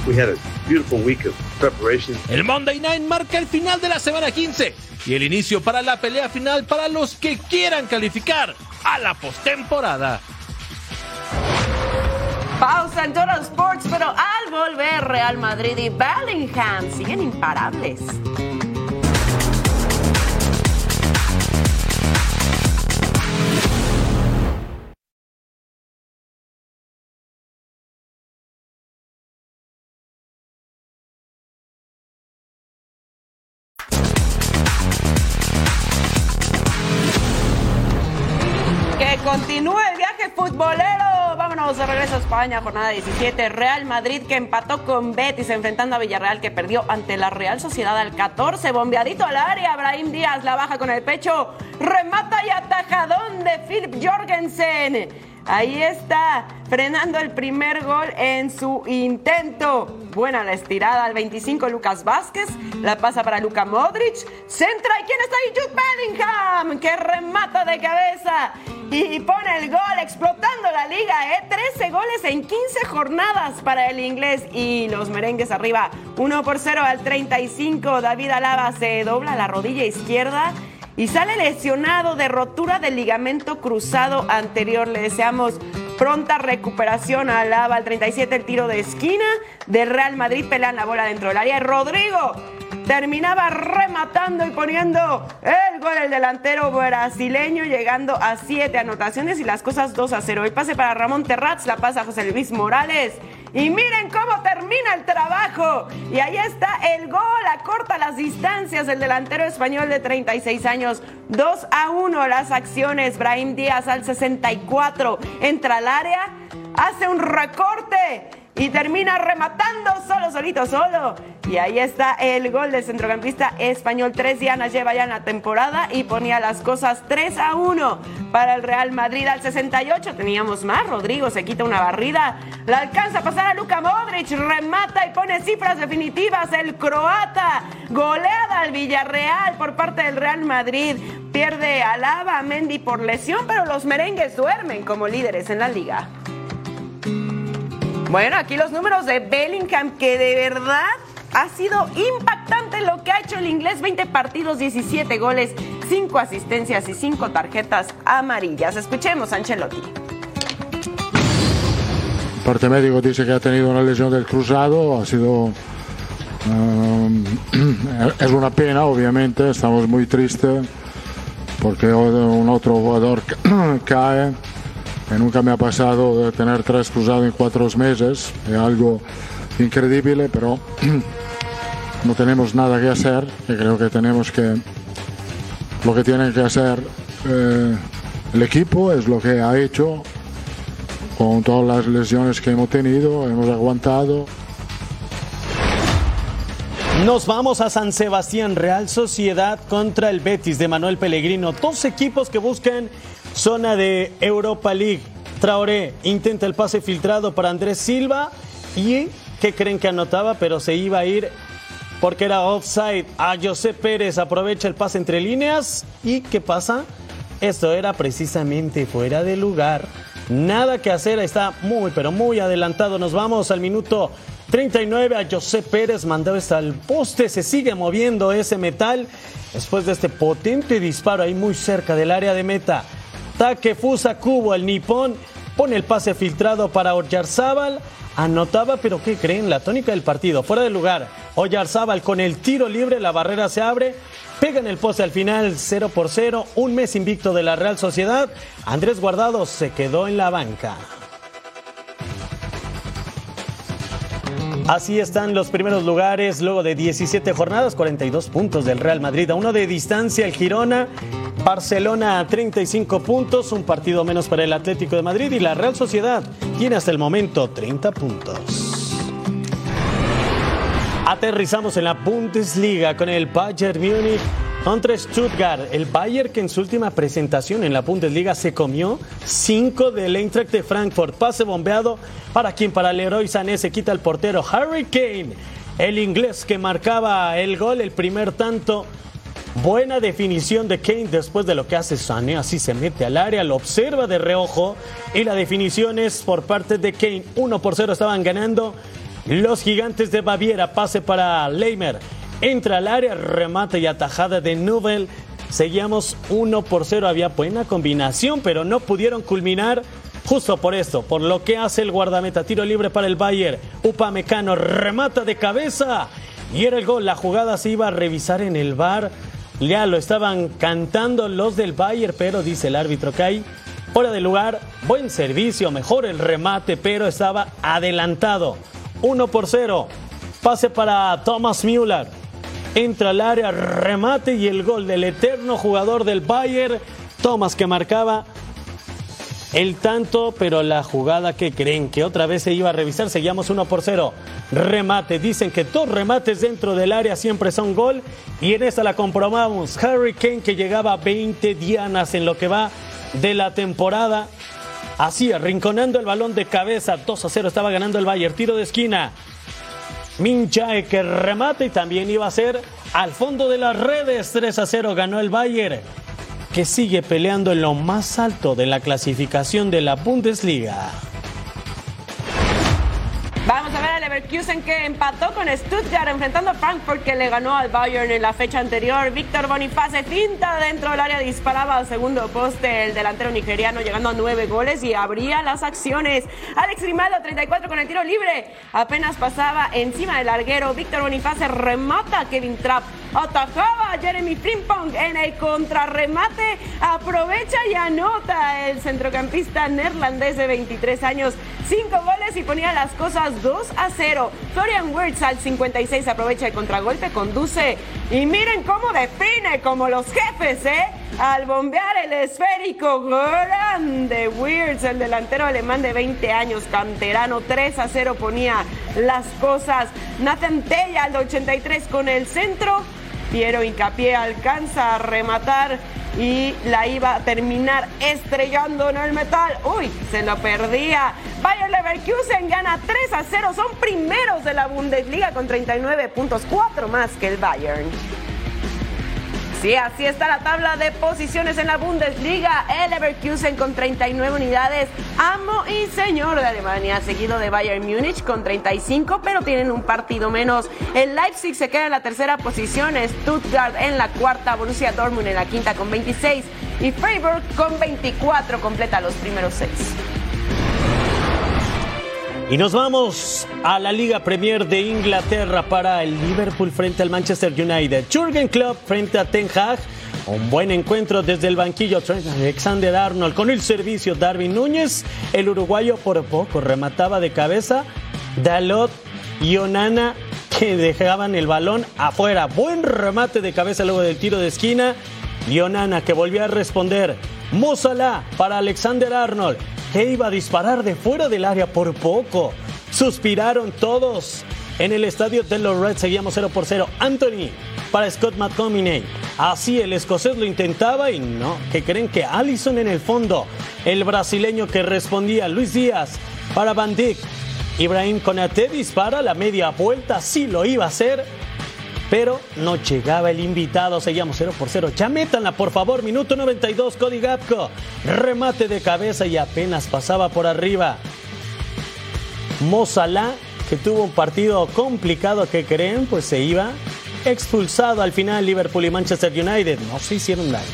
we had a beautiful week of preparation. El Monday Night marca el final de la semana 15 y el inicio para la pelea final para los que quieran calificar a la postemporada. Pausa en Total Sports, pero al volver Real Madrid y Bellingham siguen imparables. España, jornada 17. Real Madrid que empató con Betis enfrentando a Villarreal que perdió ante la Real Sociedad al 14. Bombeadito al área. Brahim Díaz la baja con el pecho. Remata y atajadón de Philip Jorgensen. Ahí está, frenando el primer gol en su intento. Buena la estirada al 25 Lucas Vázquez. La pasa para Luka Modric. Centra. ¿Y quién está ahí? Jude Bellingham, que remata de cabeza. y pone el gol explotando la liga, ¿eh? 13 goles en 15 jornadas para el inglés y los merengues arriba 1 por 0 al 35. David Alaba se dobla la rodilla izquierda y sale lesionado de rotura del ligamento cruzado anterior. Le deseamos pronta recuperación a Alaba al 37 el tiro de esquina del Real Madrid pelean la bola dentro del área. Rodrigo terminaba rematando y poniendo el gol el delantero brasileño, llegando a siete anotaciones y las cosas 2 a 0. El pase para Ramón Terratz, la pasa José Luis Morales. Y miren cómo termina el trabajo. Y ahí está el gol, acorta las distancias del delantero español de 36 años. 2 a 1 las acciones. Brahim Díaz al 64 entra al área, hace un recorte y termina rematando solo, solito, solo. Y ahí está el gol del centrocampista español. Tres dianas lleva ya la temporada y ponía las cosas 3 a 1 para el Real Madrid. Al 68 teníamos más. Rodrigo se quita una barrida. La alcanza a pasar a Luka Modric. Remata y pone cifras definitivas. El croata. Goleada al Villarreal por parte del Real Madrid. Pierde a Lava, Mendy por lesión, pero los merengues duermen como líderes en la liga. Bueno, aquí los números de Bellingham, que de verdad ha sido impactante lo que ha hecho el inglés. 20 partidos, 17 goles, 5 asistencias y 5 tarjetas amarillas. Escuchemos a Ancelotti. parte médico dice que ha tenido una lesión del cruzado, ha sido... um, es una pena, obviamente, estamos muy tristes porque un otro jugador cae nunca me ha pasado de tener tres cruzados en cuatro meses, es algo increíble, pero no tenemos nada que hacer y creo que tenemos que, lo que tiene que hacer eh, el equipo es lo que ha hecho con todas las lesiones que hemos tenido, hemos aguantado. Nos vamos a San Sebastián, Real Sociedad contra el Betis de Manuel Pellegrino. Dos equipos que buscan Zona de Europa League. Traoré intenta el pase filtrado para Andrés Silva y que creen que anotaba, pero se iba a ir porque era offside. A José Pérez aprovecha el pase entre líneas y ¿qué pasa? Esto era precisamente fuera de lugar. Nada que hacer, está muy, pero muy adelantado. Nos vamos al minuto 39 a José Pérez, mandado hasta el poste, se sigue moviendo ese metal después de este potente disparo ahí muy cerca del área de meta. Takefusa Kubo, el nipón, pone el pase filtrado para Oyarzábal. Anotaba, pero ¿qué creen? La tónica del partido, fuera de lugar. Oyarzábal con el tiro libre, la barrera se abre. Pega en el poste al final 0 por 0. Un mes invicto de la Real Sociedad. Andrés Guardado se quedó en la banca. Así están los primeros lugares luego de 17 jornadas, 42 puntos del Real Madrid. A uno de distancia el Girona, Barcelona a 35 puntos, un partido menos para el Atlético de Madrid y la Real Sociedad tiene hasta el momento 30 puntos. Aterrizamos en la Bundesliga con el Bayern Múnich contra Stuttgart, el Bayern que en su última presentación en la Bundesliga se comió 5 del Eintracht de Frankfurt. Pase bombeado para quien para Leroy Sané se quita el portero Harry Kane, el inglés que marcaba el gol, el primer tanto. Buena definición de Kane después de lo que hace Sané, así se mete al área, lo observa de reojo y la definición es por parte de Kane. 1 por 0 estaban ganando los gigantes de Baviera. Pase para Leimer. Entra al área, remate y atajada de Nubel. Seguíamos 1 por 0. Había buena combinación, pero no pudieron culminar. Justo por esto, por lo que hace el guardameta. Tiro libre para el Bayern. Upamecano remata de cabeza. Y era el gol. La jugada se iba a revisar en el bar. Ya lo estaban cantando los del Bayern, pero dice el árbitro que hay fuera de lugar. Buen servicio, mejor el remate, pero estaba adelantado. 1 por 0. Pase para Thomas Müller entra al área, remate y el gol del eterno jugador del Bayern, Thomas, que marcaba el tanto, pero la jugada que creen que otra vez se iba a revisar, seguíamos 1 por 0. Remate, dicen que dos remates dentro del área siempre son gol y en esta la comprobamos. Harry Kane que llegaba a 20 dianas en lo que va de la temporada. Así, arrinconando el balón de cabeza, 2 a 0 estaba ganando el Bayern, tiro de esquina. Min Jae que remate y también iba a ser al fondo de las redes. 3 a 0 ganó el Bayern. que sigue peleando en lo más alto de la clasificación de la Bundesliga. Leverkusen que empató con Stuttgart enfrentando a Frankfurt que le ganó al Bayern en la fecha anterior. Víctor Boniface finta dentro del área, disparaba al segundo poste el delantero nigeriano llegando a nueve goles y abría las acciones. Alex Grimaldo 34 con el tiro libre. Apenas pasaba encima del larguero. Víctor Boniface remata a Kevin Trapp. Atajaba a Jeremy Frimpong en el contrarremate. Aprovecha y anota el centrocampista neerlandés de 23 años. Cinco goles y ponía las cosas 2 a 0. Florian Wirtz al 56 aprovecha el contragolpe, conduce y miren cómo define como los jefes, ¿eh? Al bombear el esférico grande Wirtz, el delantero alemán de 20 años, canterano, 3 a 0 ponía las cosas. Nathan Tella al 83 con el centro. Piero Hincapié alcanza a rematar y la iba a terminar estrellando en el metal. Uy, se lo perdía. Bayern Leverkusen gana 3 a 0. Son primeros de la Bundesliga con 39 puntos, 4 más que el Bayern. Sí, así está la tabla de posiciones en la Bundesliga. El Leverkusen con 39 unidades, amo y señor de Alemania, seguido de Bayern Múnich con 35, pero tienen un partido menos. El Leipzig se queda en la tercera posición, Stuttgart en la cuarta, Borussia Dortmund en la quinta con 26 y Freiburg con 24 completa los primeros seis. Y nos vamos a la Liga Premier de Inglaterra para el Liverpool frente al Manchester United. Jurgen Klopp frente a Ten Hag. Un buen encuentro desde el banquillo Trent Alexander Arnold con el servicio Darwin Núñez. El uruguayo por poco remataba de cabeza. Dalot y Onana que dejaban el balón afuera. Buen remate de cabeza luego del tiro de esquina. Y Onana que volvió a responder. Musala para Alexander Arnold que iba a disparar de fuera del área por poco. Suspiraron todos. En el estadio de los Reds seguíamos 0 por 0. Anthony para Scott McTominay. Así el escocés lo intentaba y no, que creen que Allison en el fondo. El brasileño que respondía Luis Díaz para Van Dijk. Ibrahim Konate dispara la media vuelta, sí lo iba a hacer, pero no llegaba el invitado. Seguíamos 0 por 0. Ya por favor. Minuto 92, Cody Gapco. Remate de cabeza y apenas pasaba por arriba. Mozalá, que tuvo un partido complicado que creen, pues se iba expulsado al final. Liverpool y Manchester United no se hicieron daño.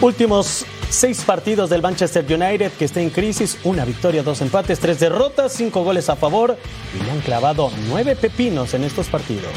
Últimos seis partidos del Manchester United que está en crisis, una victoria, dos empates, tres derrotas, cinco goles a favor y le han clavado nueve pepinos en estos partidos.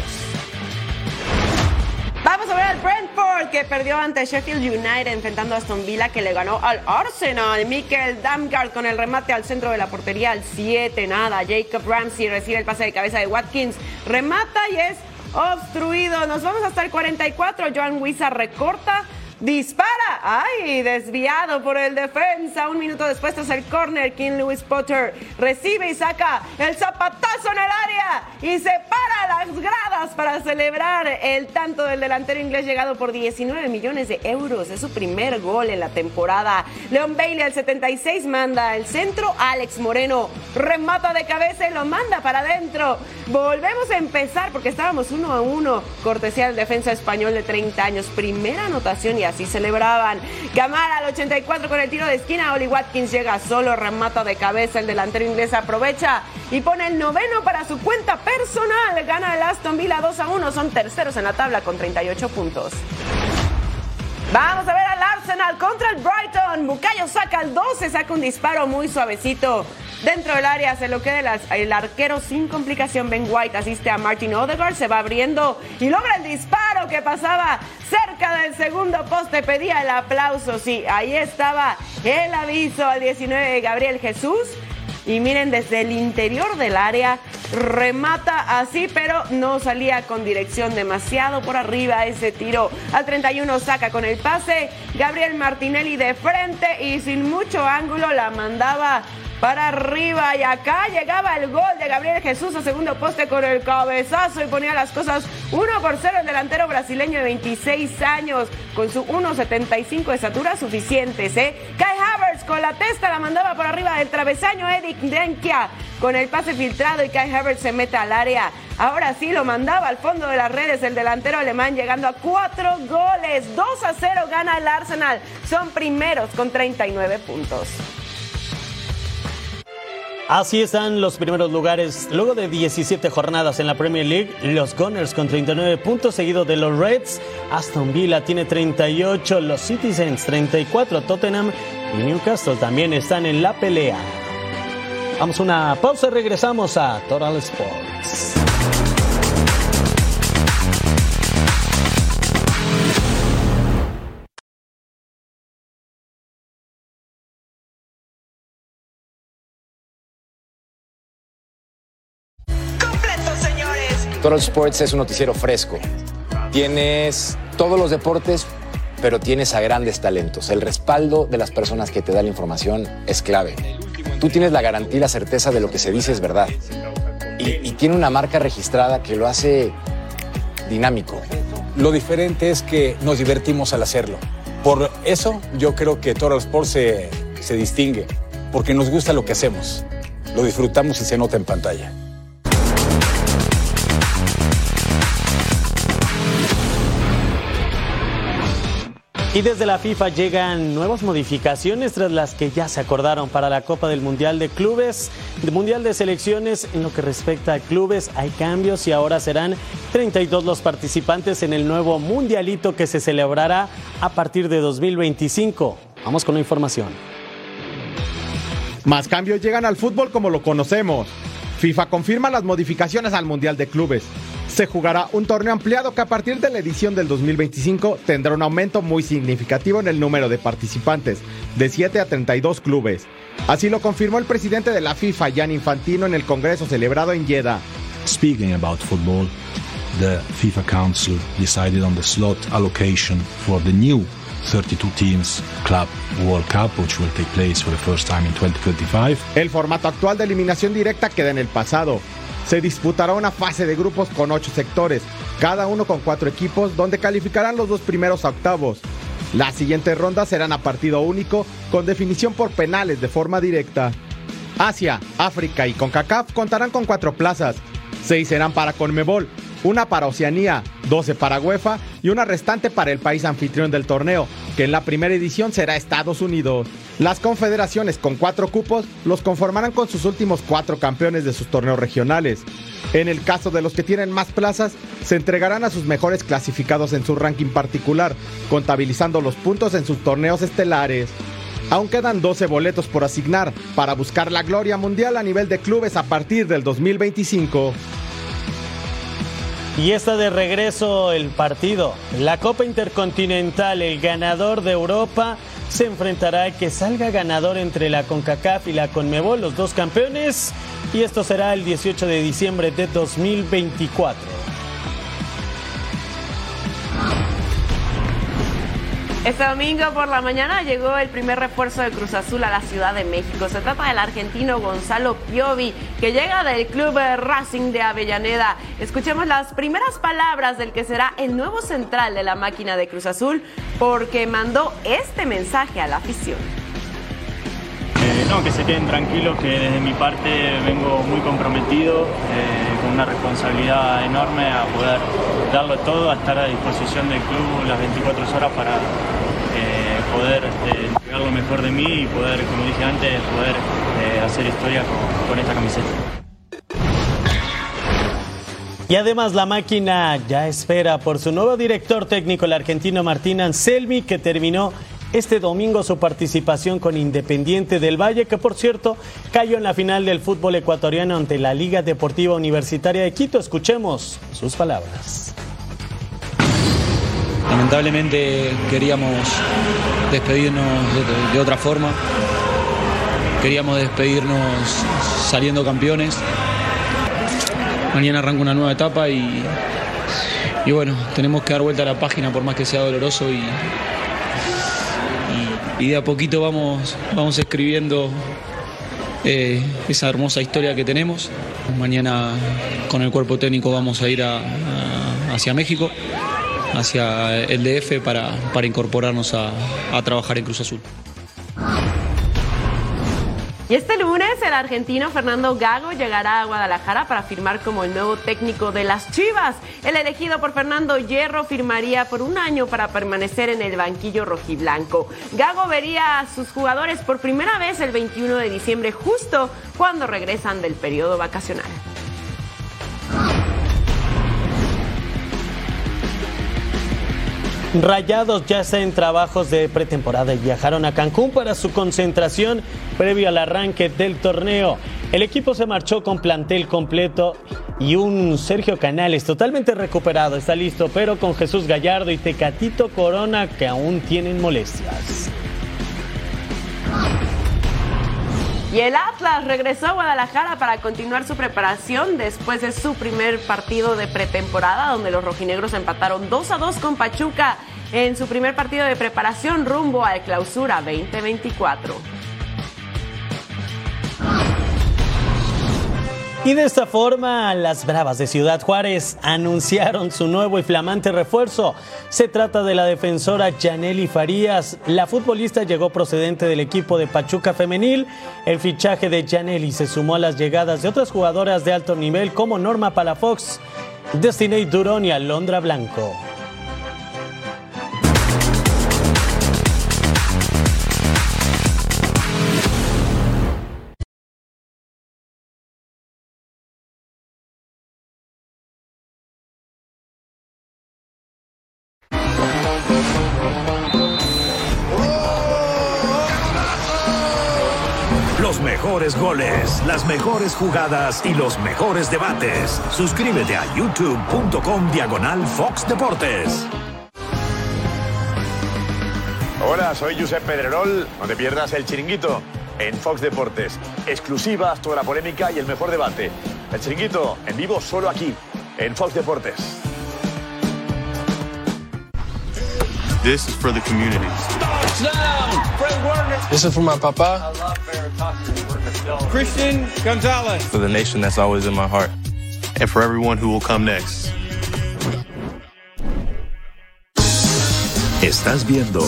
Vamos a ver al Brentford que perdió ante Sheffield United enfrentando a Aston Villa que le ganó al Arsenal. Mikel Damgard con el remate al centro de la portería al 7 nada. Jacob Ramsey recibe el pase de cabeza de Watkins, remata y es obstruido. Nos vamos hasta el 44. Joan Wisa recorta dispara, ay, desviado por el defensa. Un minuto después tras el corner, King Lewis Potter recibe y saca el zapatazo en el área y se para las gradas para celebrar el tanto del delantero inglés llegado por 19 millones de euros. Es su primer gol en la temporada. Leon Bailey al 76 manda el centro, Alex Moreno remata de cabeza y lo manda para adentro. Volvemos a empezar porque estábamos uno a uno. Cortesía del defensa español de 30 años. Primera anotación y así celebraban. Camara al 84 con el tiro de esquina. Oli Watkins llega solo, remata de cabeza. El delantero inglés aprovecha y pone el noveno para su cuenta personal. Gana el Aston Villa 2 a 1. Son terceros en la tabla con 38 puntos. Vamos a ver al Arsenal contra el Brighton. Bucayo saca el 12, saca un disparo muy suavecito. Dentro del área se lo queda el, arquero sin complicación. Ben White asiste a Martin Odegaard, se va abriendo y logra el disparo que pasaba cerca del segundo poste. Pedía el aplauso. Sí, ahí estaba el aviso al 19 de Gabriel Jesús. Y miren, desde el interior del área remata así, pero no salía con dirección demasiado por arriba ese tiro. Al 31 saca con el pase. Gabriel Martinelli de frente y sin mucho ángulo la mandaba para arriba y acá llegaba el gol de Gabriel Jesús a segundo poste con el cabezazo y ponía las cosas 1 por 0 el delantero brasileño de 26 años con su 1.75 de estatura suficientes. ¿eh? Kai Havertz con la testa la mandaba por arriba del travesaño Eric Denkia con el pase filtrado y Kai Havertz se mete al área Ahora sí lo mandaba al fondo de las redes el delantero alemán llegando a cuatro goles. 2 a 0 gana el Arsenal. Son primeros con 39 puntos. Así están los primeros lugares. Luego de 17 jornadas en la Premier League, los Gunners con 39 puntos, seguido de los Reds. Aston Villa tiene 38, los Citizens 34, Tottenham y Newcastle también están en la pelea. Vamos a una pausa y regresamos a Total Sports. Total Sports es un noticiero fresco. Tienes todos los deportes, pero tienes a grandes talentos. El respaldo de las personas que te dan la información es clave. Tú tienes la garantía y la certeza de lo que se dice es verdad. Y, tiene una marca registrada que lo hace dinámico. Lo diferente es que nos divertimos al hacerlo. Por eso yo creo que Total Sports se distingue, porque nos gusta lo que hacemos. Lo disfrutamos y se nota en pantalla. Y desde la FIFA llegan nuevas modificaciones tras las que ya se acordaron para la Copa del Mundial de Clubes, del Mundial de Selecciones. En lo que respecta a clubes, hay cambios y ahora serán 32 los participantes en el nuevo Mundialito que se celebrará a partir de 2025. Vamos con la información. Más cambios llegan al fútbol como lo conocemos. FIFA confirma las modificaciones al Mundial de Clubes. Se jugará un torneo ampliado que a partir de la edición del 2025 tendrá un aumento muy significativo en el número de participantes, de 7 a 32 clubes. Así lo confirmó el presidente de la FIFA, Jan Infantino, en el Congreso celebrado en Jeddah. Speaking about football, the FIFA Council decided on the slot allocation for the new 32 teams Club World Cup, which will take place for the first time in 2025. El formato actual de eliminación directa queda en el pasado. Se disputará una fase de grupos con ocho sectores, cada uno con cuatro equipos, donde calificarán los dos primeros a octavos. Las siguientes rondas serán a partido único, con definición por penales de forma directa. Asia, África y CONCACAF contarán con cuatro plazas. Seis serán para CONMEBOL, una para Oceanía, 12 para UEFA y una restante para el país anfitrión del torneo, que en la primera edición será Estados Unidos. Las confederaciones con cuatro cupos los conformarán con sus últimos cuatro campeones de sus torneos regionales. En el caso de los que tienen más plazas, se entregarán a sus mejores clasificados en su ranking particular, contabilizando los puntos en sus torneos estelares. Aún quedan 12 boletos por asignar para buscar la gloria mundial a nivel de clubes a partir del 2025. Y está de regreso el partido. La Copa Intercontinental, el ganador de Europa se enfrentará a que salga ganador entre la CONCACAF y la CONMEBOL, los dos campeones, y esto será el 18 de diciembre de 2024. Este domingo por la mañana llegó el primer refuerzo de Cruz Azul a la Ciudad de México. Se trata del argentino Gonzalo Piovi, que llega del club Racing de Avellaneda. Escuchemos las primeras palabras del que será el nuevo central de la máquina de Cruz Azul, porque mandó este mensaje a la afición. No, que se queden tranquilos, que desde mi parte vengo muy comprometido, eh, con una responsabilidad enorme a poder darlo todo, a estar a disposición del club las 24 horas para eh, poder este, entregar lo mejor de mí y poder, como dije antes, poder eh, hacer historia con, con esta camiseta. Y además la máquina ya espera por su nuevo director técnico, el argentino Martín Anselmi, que terminó este domingo su participación con Independiente del Valle, que por cierto cayó en la final del fútbol ecuatoriano ante la Liga Deportiva Universitaria de Quito. Escuchemos sus palabras. Lamentablemente queríamos despedirnos de, otra forma, queríamos despedirnos saliendo campeones. Mañana arranca una nueva etapa y, y bueno, tenemos que dar vuelta a la página por más que sea doloroso y, y de a poquito vamos, vamos escribiendo eh, esa hermosa historia que tenemos. Mañana con el cuerpo técnico vamos a ir hacia México, hacia el DF para, para incorporarnos a, a trabajar en Cruz Azul. Y este lunes el argentino Fernando Gago llegará a Guadalajara para firmar como el nuevo técnico de las Chivas. El elegido por Fernando Hierro firmaría por un año para permanecer en el banquillo rojiblanco. Gago vería a sus jugadores por primera vez el 21 de diciembre, justo cuando regresan del periodo vacacional. Rayados ya está en trabajos de pretemporada y viajaron a Cancún para su concentración previo al arranque del torneo. El equipo se marchó con plantel completo y un Sergio Canales totalmente recuperado, está listo, pero con Jesús Gallardo y Tecatito Corona que aún tienen molestias. Y el Atlas regresó a Guadalajara para continuar su preparación después de su primer partido de pretemporada, donde los rojinegros empataron 2 a 2 con Pachuca en su primer partido de preparación rumbo al clausura 2024. Y de esta forma, las Bravas de Ciudad Juárez anunciaron su nuevo y flamante refuerzo. Se trata de la defensora Janely Farías. La futbolista llegó procedente del equipo de Pachuca Femenil. El fichaje de Janely se sumó a las llegadas de otras jugadoras de alto nivel como Norma Palafox, Destiny Durón y Alondra Blanco. Goles, las mejores jugadas y los mejores debates. Suscríbete a youtube.com diagonal Fox Deportes. Hola, soy Josep Pedrerol. No te pierdas el chiringuito en Fox Deportes. Exclusivas, toda la polémica y el mejor debate. El chiringuito en vivo solo aquí, en Fox Deportes. This is for the community. This is for my papa. I love Christian Gonzalez. For the nation that's always in my heart. And for everyone who will come next. Estás viendo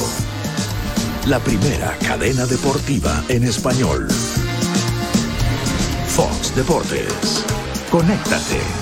la primera cadena deportiva en español. Fox Deportes. Conéctate.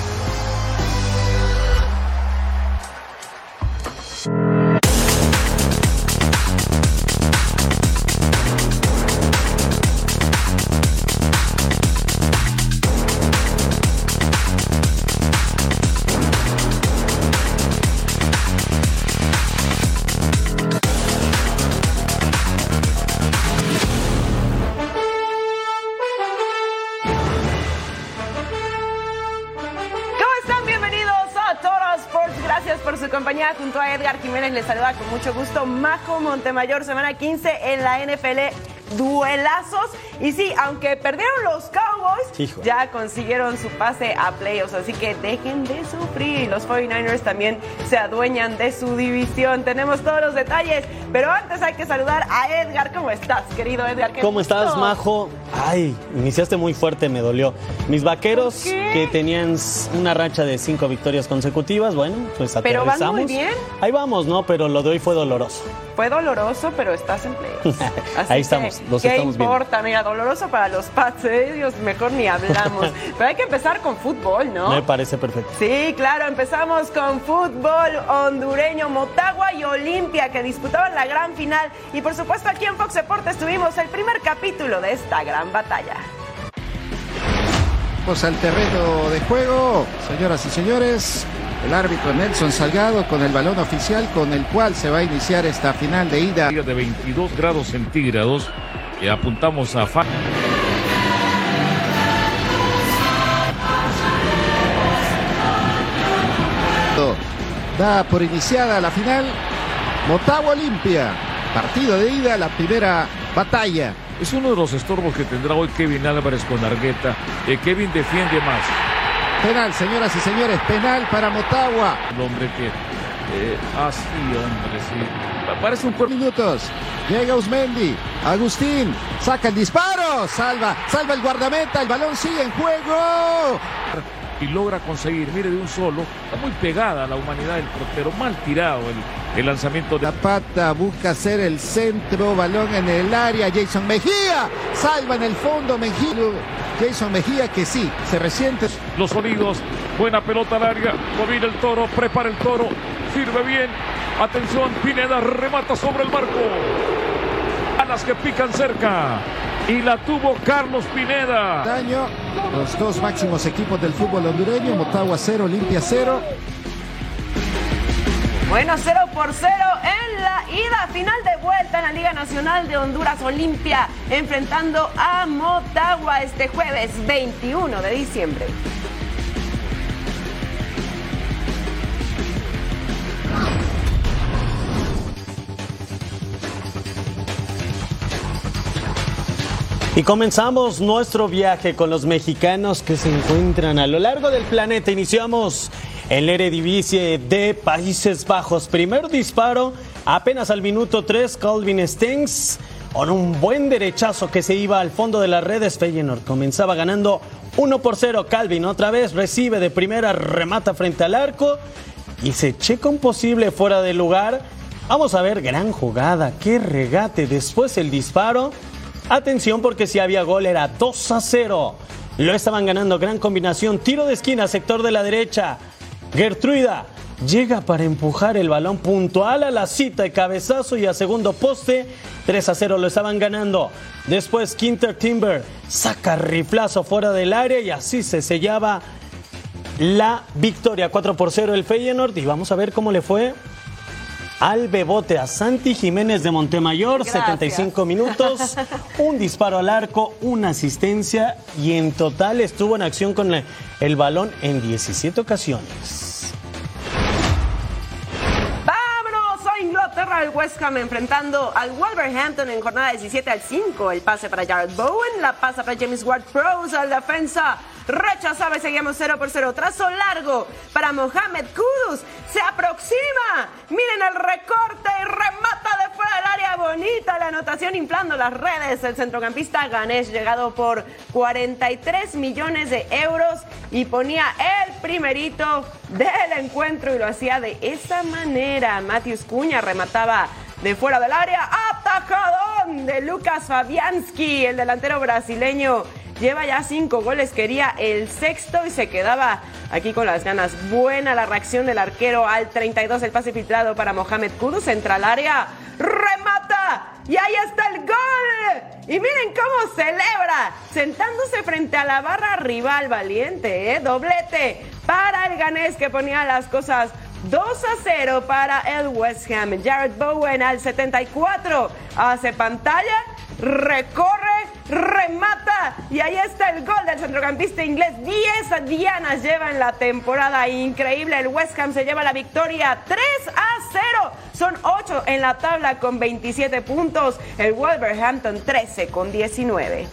Con mucho gusto Majo Montemayor, semana 15 en la NFL. Duelazos. Y sí, aunque perdieron los Cowboys, Hijo. ya consiguieron su pase a playoffs. Así que dejen de sufrir. Los 49ers también se adueñan de su división. Tenemos todos los detalles. Pero antes hay que saludar a Edgar. ¿Cómo estás, querido Edgar? Qué ¿Cómo estás. Majo? Ay, iniciaste muy fuerte, me dolió. Mis vaqueros, que tenían una racha de cinco victorias consecutivas, bueno, pues Pero van aterrizamos. muy bien. Ahí vamos, ¿no? Pero lo de hoy fue doloroso. Fue doloroso, pero estás en playoffs. Ahí estamos, los ¿Qué estamos viendo. importa? Mira, doloroso para los Pats, ¿eh? Dios, mejor ni hablamos. pero hay que empezar con fútbol, ¿no? Me parece perfecto. Sí, claro, empezamos con fútbol hondureño, Motagua y Olimpia que disputaban la gran final. Y por supuesto aquí en Fox Deportes tuvimos el primer capítulo de esta gran batalla. Vamos al terreno de juego, señoras y señores. El árbitro Nelson Salgado con el balón oficial con el cual se va a iniciar esta final de ida. de 22 grados centígrados y apuntamos a Fa- Da por iniciada la final Motagua Olimpia. Partido de ida, la primera batalla. Es uno de los estorbos que tendrá hoy Kevin Álvarez con Argueta. Eh, Kevin defiende más. Penal, señoras y señores, penal para Motagua. El hombre que... eh, ah, sí, hombre, sí. Parece un cuerpo... Minutos. Llega Usmendi. Agustín saca el disparo. Salva, salva el guardameta. El balón sigue en juego. Y logra conseguir, mire, de un solo, está muy pegada a la humanidad del portero, mal tirado el, el lanzamiento de La pata busca hacer el centro, balón en el área, Jason Mejía, salva en el fondo Mejía. Jason Mejía que sí, se resiente. los sonidos, buena pelota al área, domina el toro, prepara el toro, sirve bien, atención, Pineda remata sobre el marco, a las que pican cerca, y la tuvo Carlos Pineda. Daño, los dos máximos equipos del fútbol hondureño, Motagua 0, Olimpia 0. Bueno, 0 por 0 en la ida final de vuelta en la Liga Nacional de Honduras Olimpia, enfrentando a Motagua este jueves 21 de diciembre. Y comenzamos nuestro viaje con los mexicanos que se encuentran a lo largo del planeta. Iniciamos en la Eredivisie de Países Bajos. Primer disparo, apenas al minuto 3, Calvin Stengs con un buen derechazo que se iba al fondo de las redes. Feyenoord comenzaba ganando 1 por 0. Calvin otra vez recibe de primera, remata frente al arco y se checa un posible fuera de lugar. Vamos a ver, gran jugada, qué regate. Después el disparo. Atención porque si había gol era 2 a 0. Lo estaban ganando, gran combinación. Tiro de esquina, sector de la derecha. Gertruida llega para empujar el balón puntual a la cita de cabezazo y a segundo poste. 3 a 0 lo estaban ganando. Después Quinter Timber saca riflazo fuera del área y así se sellaba la victoria. 4 por 0 el Feyenoord y vamos a ver cómo le fue al Bebote, a Santi Jiménez de Montemayor, Gracias. 75 minutos, un disparo al arco, una asistencia y en total estuvo en acción con el, el balón en 17 ocasiones. Vámonos a Inglaterra, el West Ham enfrentando al Wolverhampton en jornada 17 al 5. El pase para Jared Bowen, la pasa para James Ward-Prowse al defensa. Rechazaba y seguimos 0 por 0. Trazo largo para Mohamed Kudus. Se aproxima. Miren el recorte y remata de fuera del área. Bonita la anotación inflando las redes. El centrocampista Ganesh llegado por 43 millones de euros y ponía el primerito del encuentro y lo hacía de esa manera. Matius Cuña remataba de fuera del área. Atajadón de Lucas Fabianski, el delantero brasileño. Lleva ya cinco goles, quería el sexto y se quedaba aquí con las ganas. Buena la reacción del arquero al 32, el pase filtrado para Mohamed Kudus, entra al área, remata y ahí está el gol. Y miren cómo celebra, sentándose frente a la barra rival valiente, ¿eh? doblete para el ganés que ponía las cosas 2 a 0 para el West Ham. Jared Bowen al 74 hace pantalla, recorre, remata y ahí está el gol del centrocampista inglés. 10 dianas lleva en la temporada. Increíble, el West Ham se lleva la victoria 3 a 0. Son 8 en la tabla con 27 puntos. El Wolverhampton 13 con 19.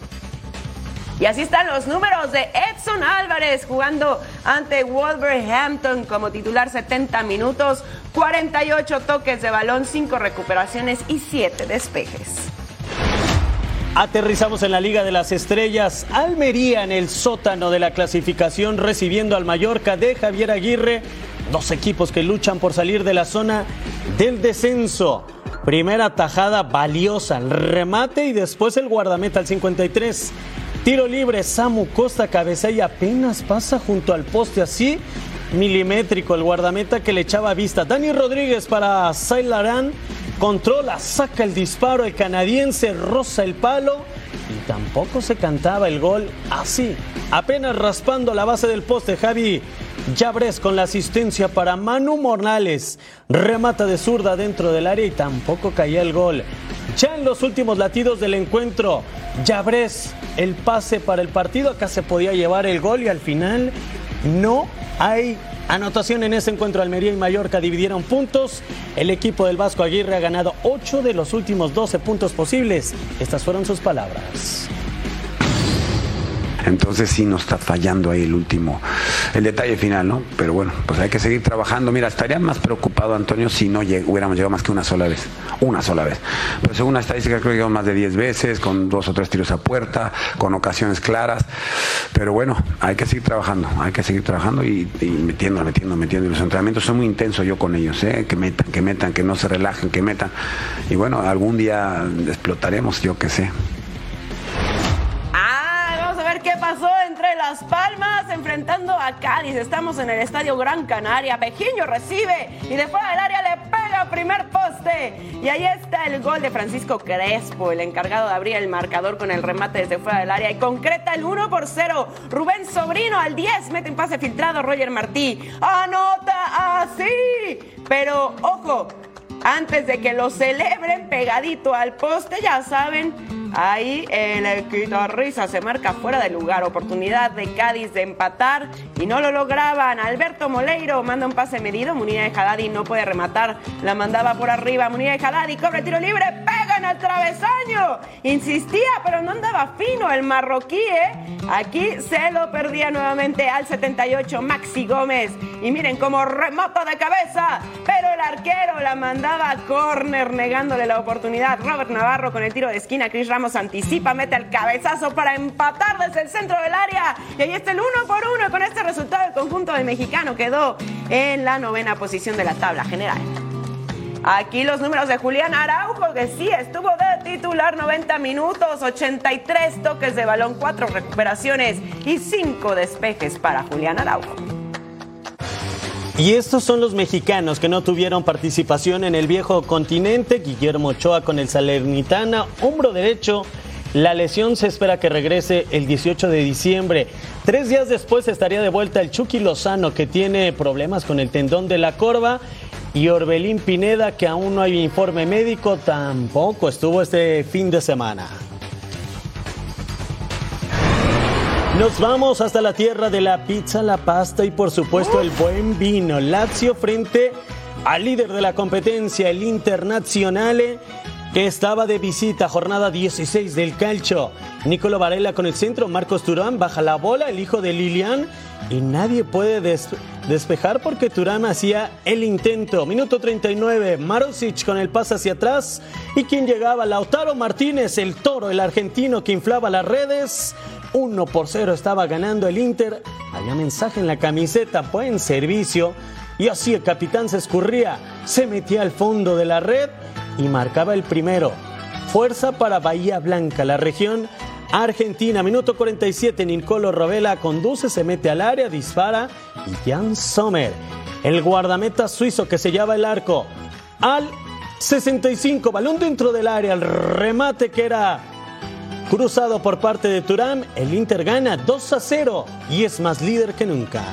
Y así están los números de Edson Álvarez jugando ante Wolverhampton como titular 70 minutos, 48 toques de balón, 5 recuperaciones y 7 despejes. Aterrizamos en la Liga de las Estrellas, Almería en el sótano de la clasificación recibiendo al Mallorca de Javier Aguirre, dos equipos que luchan por salir de la zona del descenso. Primera tajada valiosa, el remate y después el guardameta al 53. Tiro libre, Samu Costa cabecea y apenas pasa junto al poste así, milimétrico el guardameta que le echaba vista. Dani Rodríguez para Sailarán, controla, saca el disparo, el canadiense roza el palo y tampoco se cantaba el gol así. Apenas raspando la base del poste, Javi Yabres con la asistencia para Manu Morales. Remata de zurda dentro del área y tampoco caía el gol. Ya en los últimos latidos del encuentro, Yabres, el pase para el partido. Acá se podía llevar el gol y al final no hay anotación en ese encuentro. Almería y Mallorca dividieron puntos. El equipo del Vasco Aguirre ha ganado 8 de los últimos 12 puntos posibles. Estas fueron sus palabras. Entonces sí nos está fallando ahí el último, el detalle final, ¿no? Pero bueno, pues hay que seguir trabajando. Mira, estaría más preocupado, Antonio, si no lleg- hubiéramos llegado más que una sola vez. Una sola vez. Pero según la estadística, creo que llegamos más de 10 veces, con dos o tres tiros a puerta, con ocasiones claras. Pero bueno, hay que seguir trabajando, hay que seguir trabajando y, metiendo, metiendo, metiendo. Y los entrenamientos son muy intensos yo con ellos, ¿eh? Que metan, que metan, que no se relajen, que metan. Y bueno, algún día explotaremos, yo qué sé. Qué pasó entre Las Palmas enfrentando a Cádiz. Estamos en el Estadio Gran Canaria. Pejiño recibe y de fuera del área le pega primer poste. Y ahí está el gol de Francisco Crespo, el encargado de abrir el marcador con el remate desde fuera del área y concreta el 1 por 0. Rubén Sobrino al 10 mete un pase filtrado. Roger Martí anota así. Pero ojo, antes de que lo celebren pegadito al poste, ya saben, ahí el guitarrista se marca fuera de lugar. Oportunidad de Cádiz de empatar y no lo lograban. Alberto Moleiro manda un pase medido. Munira de Haddadi no puede rematar. La mandaba por arriba. Munira de Haddadi cobra el tiro libre. Pegan al travesaño. Insistía, pero no andaba fino el marroquí, ¿eh? Aquí se lo perdía nuevamente al 78 Maxi Gómez. Y miren cómo remata de cabeza. Pero el arquero la mandaba a córner negándole la oportunidad. Robert Navarro con el tiro de esquina. Chris Ramos anticipa, mete el cabezazo para empatar desde el centro del área. Y ahí está el uno por uno. Con este resultado, el conjunto del mexicano quedó en la novena posición de la tabla general. Aquí los números de Julián Araujo, que sí estuvo de titular 90 minutos, 83 toques de balón, 4 recuperaciones y 5 despejes para Julián Araujo. Y estos son los mexicanos que no tuvieron participación en el viejo continente. Guillermo Ochoa con el Salernitana, hombro derecho. La lesión se espera que regrese el 18 de diciembre. Tres días después estaría de vuelta el Chucky Lozano, que tiene problemas con el tendón de la corva. Y Orbelín Pineda, que aún no hay informe médico, tampoco estuvo este fin de semana. Nos vamos hasta la tierra de la pizza, la pasta y por supuesto el buen vino. Lazio frente al líder de la competencia, el Internazionale, que estaba de visita, jornada 16 del calcio. Nicolo Varela con el centro, Marcos Turán baja la bola, el hijo de Lilian, y nadie puede des- despejar porque Turán hacía el intento. Minuto 39, Marosic con el pase hacia atrás, y quien llegaba, Lautaro Martínez, el toro, el argentino que inflaba las redes. 1 por 0 estaba ganando el Inter. Había mensaje en la camiseta, buen servicio. Y así el capitán se escurría, se metía al fondo de la red y marcaba el primero. Fuerza para Bahía Blanca, la región argentina. Minuto 47, Nicolo Rovela conduce, se mete al área, dispara. Y Jan Sommer, el guardameta suizo que sellaba el arco. Al 65, balón dentro del área, el remate que era Cruzado por parte de Turán, el Inter gana 2 a 0 y es más líder que nunca.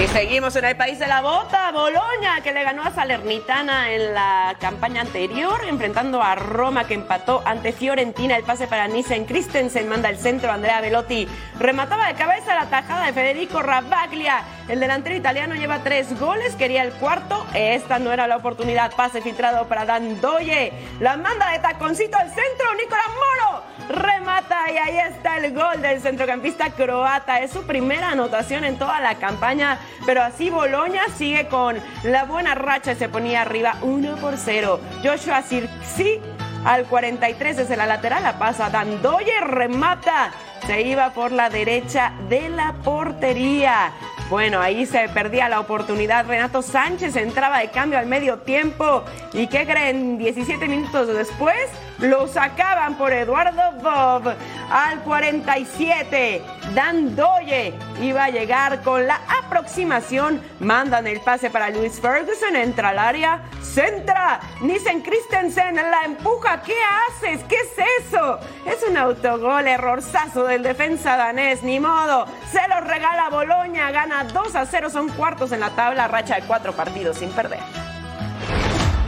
Y seguimos en el país de la bota, Boloña, que le ganó a Salernitana en la campaña anterior, enfrentando a Roma, que empató ante Fiorentina. El pase para Nissen Christensen, manda el centro, Andrea Velotti. Remataba de cabeza la tajada de Federico Rabaglia. El delantero italiano lleva tres goles, quería el cuarto. Esta no era la oportunidad. Pase filtrado para Dan Doye. La manda de taconcito al centro, Nicolás Moro. Remata y ahí está el gol del centrocampista croata. Es su primera anotación en toda la campaña, pero así Boloña sigue con la buena racha y se ponía arriba 1 por 0. Joshua Sirksi al 43 desde la lateral la pasa. Dandoye remata. Se iba por la derecha de la portería. Bueno, ahí se perdía la oportunidad. Renato Sánchez entraba de cambio al medio tiempo. ¿Y qué creen? 17 minutos después lo sacaban por Eduardo Bob. Al 47, Dan Doye iba a llegar con la aproximación. Mandan el pase para Luis Ferguson. Entra al área. Centra. Nissen Christensen la empuja. ¿Qué haces? ¿Qué es eso? Es un autogol, errorzazo del defensa danés. Ni modo. Se lo regala Boloña. Gana 2 a 0. Son cuartos en la tabla. Racha de cuatro partidos sin perder.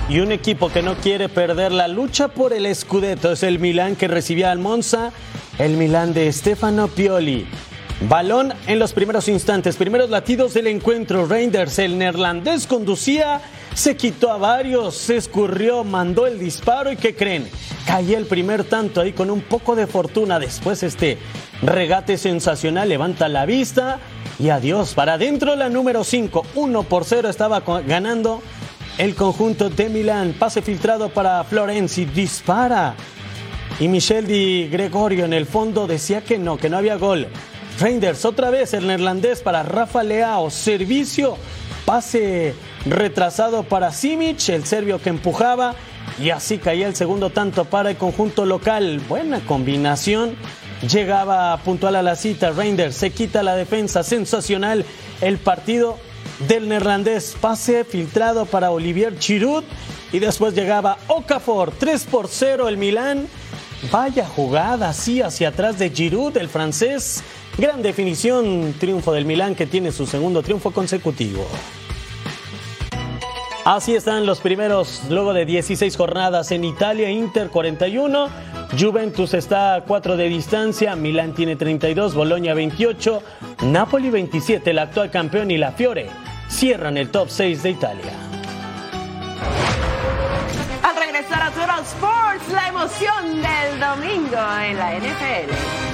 Y un equipo que no quiere perder la lucha por el Scudetto es el Milán que recibía al Monza, el Milán de Stefano Pioli. Balón en los primeros instantes, primeros latidos del encuentro. Reinders, el neerlandés, conducía se quitó a varios, se escurrió, mandó el disparo y ¿qué creen? Caía el primer tanto ahí con un poco de fortuna. Después este regate sensacional levanta la vista y adiós. Para adentro la número 5, 1 por 0 estaba ganando el conjunto de Milán. Pase filtrado para Florenzi, dispara. Y Michel Di Gregorio en el fondo decía que no, que no había gol. Reinders otra vez el neerlandés para Rafa Leao. Servicio, pase retrasado para Simic, el serbio que empujaba. Y así caía el segundo tanto para el conjunto local. Buena combinación. Llegaba puntual a la cita. Reinders se quita la defensa. Sensacional el partido del neerlandés. Pase filtrado para Olivier Giroud. Y después llegaba Okafor. 3 por 0 el Milán. Vaya jugada así hacia atrás de Giroud, el francés. Gran definición, triunfo del Milán que tiene su segundo triunfo consecutivo. Así están los primeros, luego de 16 jornadas en Italia, Inter 41, Juventus está a 4 de distancia, Milán tiene 32, Boloña 28, Napoli 27, el actual campeón y la Fiore cierran el top 6 de Italia. Al regresar a Total Sports, la emoción del domingo en la NFL.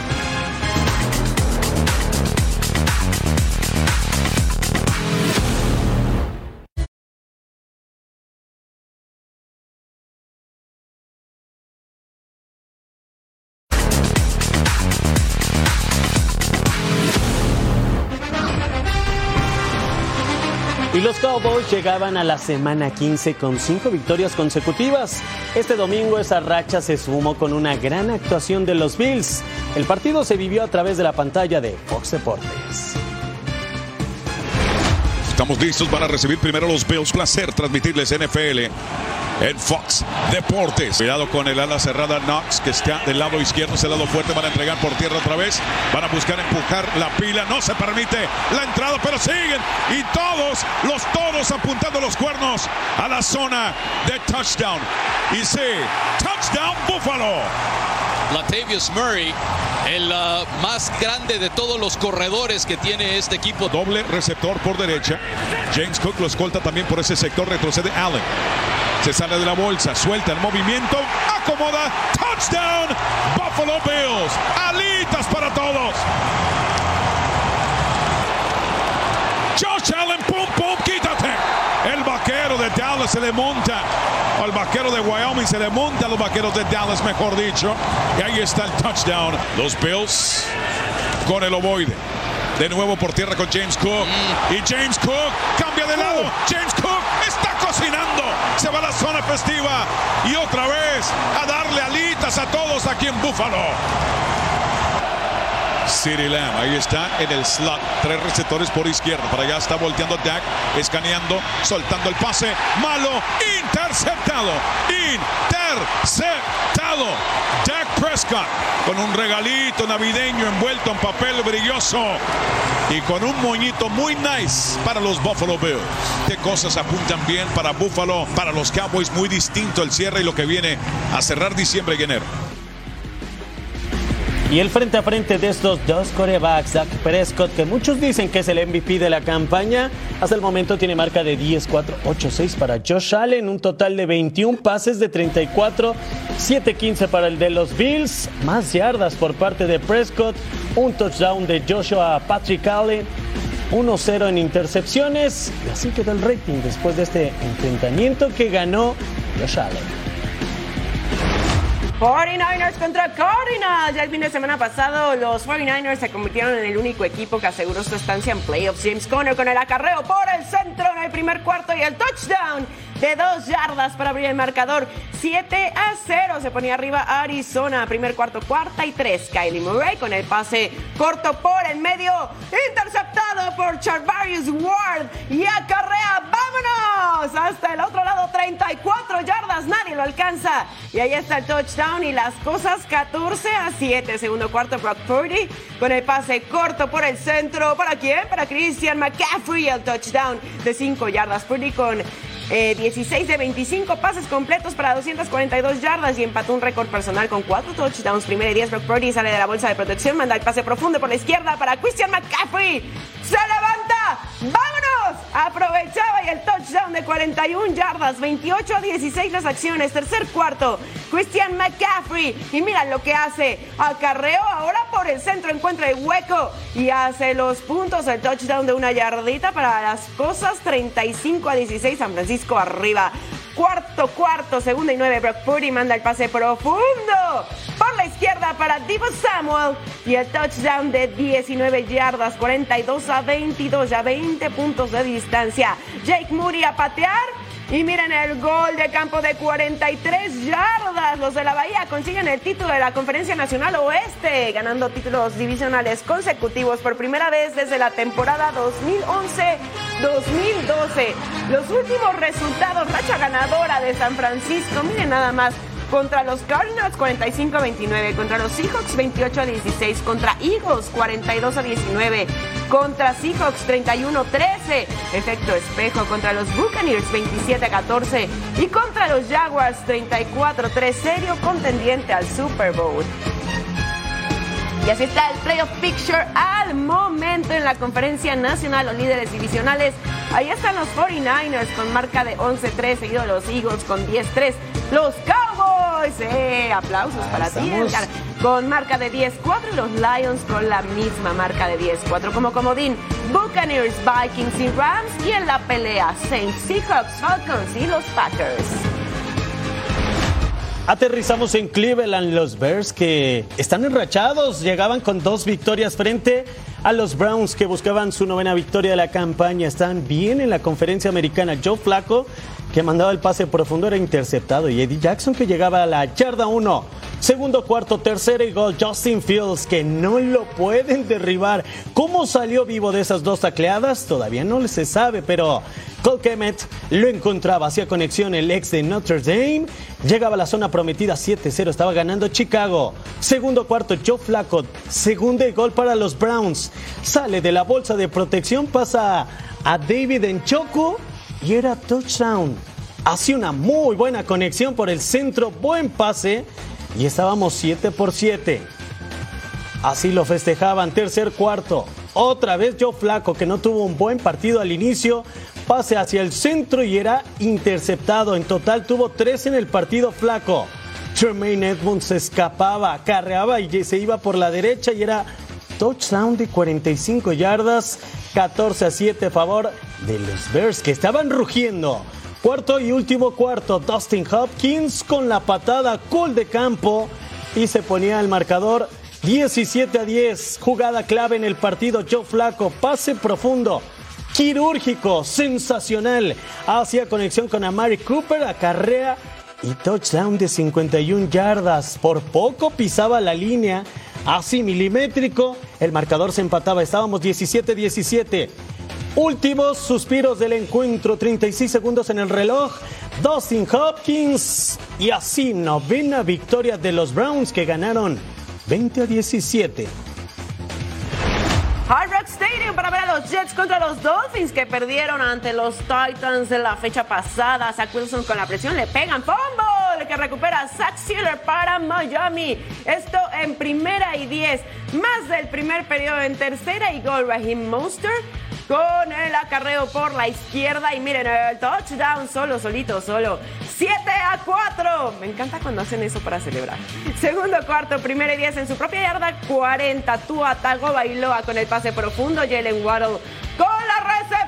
Llegaban a la semana 15 con cinco victorias consecutivas. Este domingo esa racha se sumó con una gran actuación de los Bills. El partido se vivió a través de la pantalla de Fox Deportes. Estamos listos para recibir primero los Bills. Placer transmitirles NFL en Fox Deportes. Cuidado con el ala cerrada Knox, que está del lado izquierdo, ese lado fuerte. Van a entregar por tierra otra vez. Van a buscar empujar la pila. No se permite la entrada, pero siguen. Y todos, los todos apuntando los cuernos a la zona de touchdown. Y sí, touchdown Buffalo. Latavius Murray, el uh, más grande de todos los corredores que tiene este equipo. Doble receptor por derecha. James Cook lo escolta también por ese sector. Retrocede Allen. Se sale de la bolsa, suelta el movimiento, acomoda, touchdown, Buffalo Bills, alitas para todos. Josh Allen, pum, pum, quítate. Dallas se le monta. Al vaquero de Wyoming se le monta a los vaqueros de Dallas, mejor dicho. Y ahí está el touchdown. Los Bills con el ovoide. De nuevo por tierra con James Cook. Y James Cook cambia de lado. James Cook está cocinando. Se va a la zona festiva. Y otra vez a darle alitas a todos aquí en Buffalo. City Lamb, ahí está en el slot, tres receptores por izquierda, para allá está volteando Dak, escaneando, soltando el pase, malo, interceptado, interceptado. Dak Prescott con un regalito navideño envuelto en papel brilloso y con un moñito muy nice para los Buffalo Bills. Qué cosas apuntan bien para Buffalo, para los Cowboys, muy distinto el cierre y lo que viene a cerrar diciembre y enero. Y el frente a frente de estos dos corebacks, Dak Prescott, que muchos dicen que es el MVP de la campaña, hasta el momento tiene marca de 10-4-8-6 para Josh Allen, un total de 21 pases de 34, 7-15 para el de los Bills, más yardas por parte de Prescott, un touchdown de Joshua Patrick Allen. 1-0 en intercepciones y así quedó el rating después de este enfrentamiento que ganó Josh Allen. 49ers contra Cardinals. Ya el fin de semana pasado, los 49ers se convirtieron en el único equipo que aseguró su estancia en playoffs. James Conner con el acarreo por el centro en el primer cuarto y el touchdown de dos yardas para abrir el marcador. 7 a 0 se ponía arriba Arizona. Primer cuarto, cuarta y tres. Kylie Murray con el pase corto por el medio. Interceptado por Charvarius Ward. Y acarrea. ¡Vámonos! Hasta el otro lado, 34 yardas. Nadie lo alcanza. Y ahí está el touchdown. Y las cosas 14 a 7. Segundo cuarto, Brock Purdy con el pase corto por el centro. ¿Para quién? Para Christian McCaffrey. El touchdown de 5 yardas. Purdy con 16 eh, de 25 pases completos para 242 yardas y empató un récord personal con 4 touchdowns. Primera y 10, Brock Purdy sale de la bolsa de protección, manda el pase profundo por la izquierda para Christian McCaffrey. ¡Se levanta! ¡Vámonos! aprovechaba y el touchdown de 41 yardas, 28 a 16 las acciones, tercer cuarto, Christian McCaffrey. Y mira lo que hace, acarreo ahora por el centro, encuentra el hueco y hace los puntos, el touchdown de una yardita para las cosas, 35 a 16, San Francisco arriba. Cuarto, cuarto, segunda y nueve. Brock Purdy manda el pase profundo por la izquierda para Divo Samuel y el touchdown de 19 yardas, 42 a 22, ya 20 puntos de distancia. Jake Moody a patear y miren el gol de campo de 43 yardas. Los de la Bahía consiguen el título de la Conferencia Nacional Oeste, ganando títulos divisionales consecutivos por primera vez desde la temporada 2011-2012. Los últimos resultados, racha ganadora de San Francisco, miren nada más. Contra los Cardinals 45 a 29, contra los Seahawks 28 a 16, contra Eagles 42 a 19, contra Seahawks 31 a 13, efecto espejo. Contra los Buccaneers 27 a 14 y contra los Jaguars 34 a 3, serio contendiente al Super Bowl. Y así está el playoff picture al momento en la conferencia nacional, los líderes divisionales. Ahí están los 49ers con marca de 11-3, seguido de los Eagles con 10-3. Los Cowboys, eh, aplausos para ti, estamos- con marca de 10-4 y los Lions con la misma marca de 10-4. Como comodín, Buccaneers, Vikings y Rams. Y en la pelea, Saints, Seahawks, Falcons y los Packers. Aterrizamos en Cleveland, los Bears que están enrachados, llegaban con dos victorias frente a los Browns que buscaban su novena victoria de la campaña. Están bien en la conferencia americana. Joe Flaco, que mandaba el pase profundo, era interceptado. Y Eddie Jackson, que llegaba a la yarda 1. Segundo, cuarto, tercero y gol. Justin Fields, que no lo pueden derribar. ¿Cómo salió vivo de esas dos tacleadas? Todavía no se sabe, pero Cole Kemet lo encontraba, hacía conexión el ex de Notre Dame, llegaba a la zona prometida 7-0, estaba ganando Chicago. Segundo cuarto, Joe Flacco, segundo gol para los Browns. Sale de la bolsa de protección, pasa a David Enchoco y era touchdown. Hacía una muy buena conexión por el centro, buen pase y estábamos 7 por 7. Así lo festejaban, tercer cuarto. Otra vez Joe Flaco, que no tuvo un buen partido al inicio, pase hacia el centro y era interceptado. En total tuvo tres en el partido Flaco. Tremaine Edmonds escapaba, carreaba y se iba por la derecha y era touchdown de 45 yardas, 14 a 7 a favor de los Bears que estaban rugiendo. Cuarto y último cuarto, Dustin Hopkins con la patada cool de campo y se ponía el marcador 17 a 10. Jugada clave en el partido, Joe Flaco, pase profundo. Quirúrgico, sensacional. Hacía conexión con Amari Cooper, acarrea y touchdown de 51 yardas. Por poco pisaba la línea, así milimétrico. El marcador se empataba, estábamos 17-17. Últimos suspiros del encuentro, 36 segundos en el reloj. Dustin Hopkins y así novena victoria de los Browns que ganaron 20 a 17. Hard Rock Stadium para ver a los Jets contra los Dolphins que perdieron ante los Titans de la fecha pasada. Zach Wilson con la presión le pegan fumble que recupera Zach Sealer para Miami. Esto en primera y 10. Más del primer periodo en tercera y gol. Raheem Monster con el acarreo por la izquierda y miren el touchdown solo, solito, solo. 7 a 4. Me encanta cuando hacen eso para celebrar. Segundo cuarto, primera y 10 en su propia yarda, 40. Tua Tagovailoa con el pase profundo, Jalen Waddle con la recepción.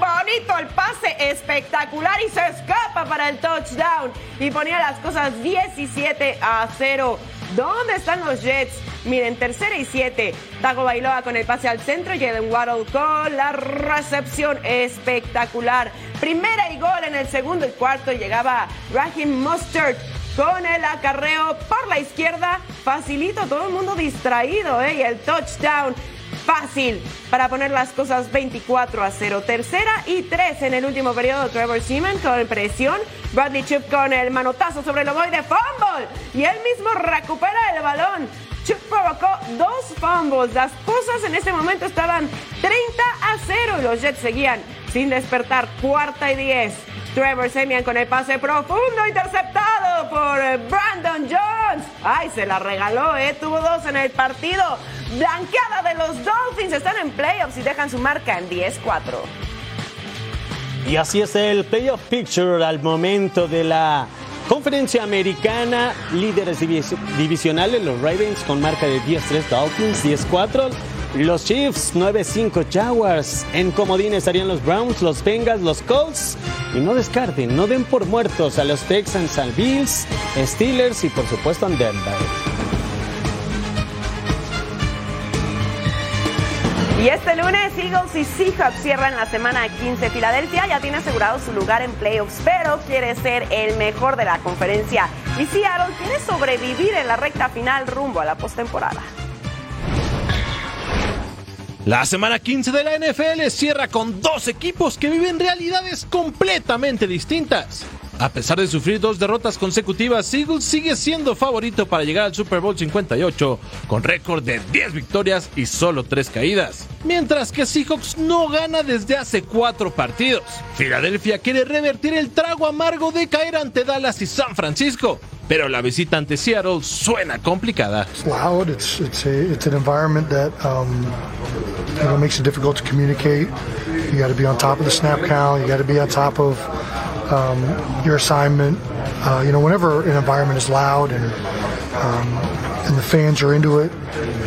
Bonito el pase, espectacular y se escapa para el touchdown. Y ponía las cosas 17 a 0. ¿Dónde están los Jets? Miren, tercera y siete. Tago Bailoa con el pase al centro. Jaden Waddle con la recepción espectacular. Primera y gol en el segundo y cuarto. Llegaba Raheem Mustard con el acarreo por la izquierda. Facilito, todo el mundo distraído, ¿eh? Y el touchdown fácil para poner las cosas 24 a 0. Tercera y tres en el último periodo. Trevor Seaman con presión. Bradley Chip con el manotazo sobre el de fumble. Y él mismo recupera el balón. Chip provocó dos fumbles. Las cosas en ese momento estaban 30 a 0 y los Jets seguían sin despertar. Cuarta y 10. Trevor Semian con el pase profundo interceptado por Brandon Jones. Ay, se la regaló, ¿eh? Tuvo dos en el partido. Blanqueada de los Dolphins. Están en playoffs y dejan su marca en 10-4. Y así es el playoff picture al momento de la conferencia americana. Líderes divis- divisionales, los Ravens con marca de 10-3, Dolphins 10-4. Los Chiefs 9-5 Jaguars. En comodín estarían los Browns, los Bengals, los Colts. Y no descarten, no den por muertos a los Texans, al Bills, Steelers y por supuesto a Denver. Y este lunes Eagles y Seahawks cierran la semana 15. Filadelfia ya tiene asegurado su lugar en playoffs, pero quiere ser el mejor de la conferencia. Y Seattle quiere sobrevivir en la recta final rumbo a la postemporada. La semana 15 de la NFL cierra con dos equipos que viven realidades completamente distintas. A pesar de sufrir dos derrotas consecutivas, Eagles sigue siendo favorito para llegar al Super Bowl 58 con récord de 10 victorias y solo 3 caídas. Mientras que Seahawks no gana desde hace 4 partidos. Filadelfia quiere revertir el trago amargo de caer ante Dallas y San Francisco, pero la visita ante Seattle suena complicada. It's loud. It's an environment that um, makes it difficult to communicate. You got to be on top of the snap count. You got to be on top of um, your assignment. Uh, you know, whenever an environment is loud and um, and the fans are into it,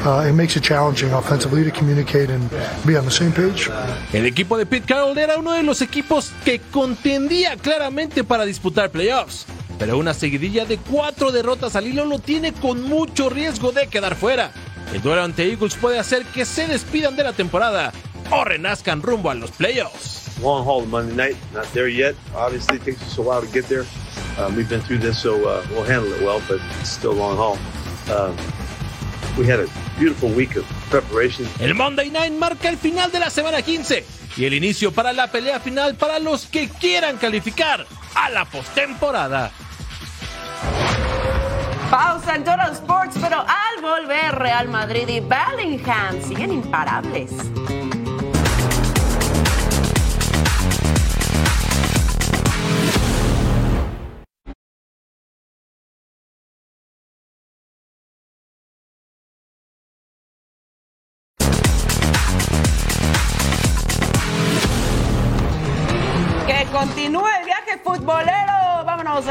uh, it makes it challenging offensively to communicate and be on the same page. El equipo de Pete Carroll era uno de los equipos que contendía claramente para disputar playoffs, pero una seguidilla de cuatro derrotas al hilo lo tiene con mucho riesgo de quedar fuera. El duelo ante Eagles puede hacer que se despidan de la temporada o renazcan rumbo a los playoffs. long haul Monday night. Not there yet. Obviously, it takes us a while to get there. Um, we've been through this, so uh, we'll handle it well, but it's still a long haul. Um, we had a beautiful week of preparation. El Monday Night marca el final de la semana 15 y el inicio para la pelea final para los que quieran calificar a la postemporada. Pausa en Total Sports, pero al volver Real Madrid y Bellingham siguen imparables.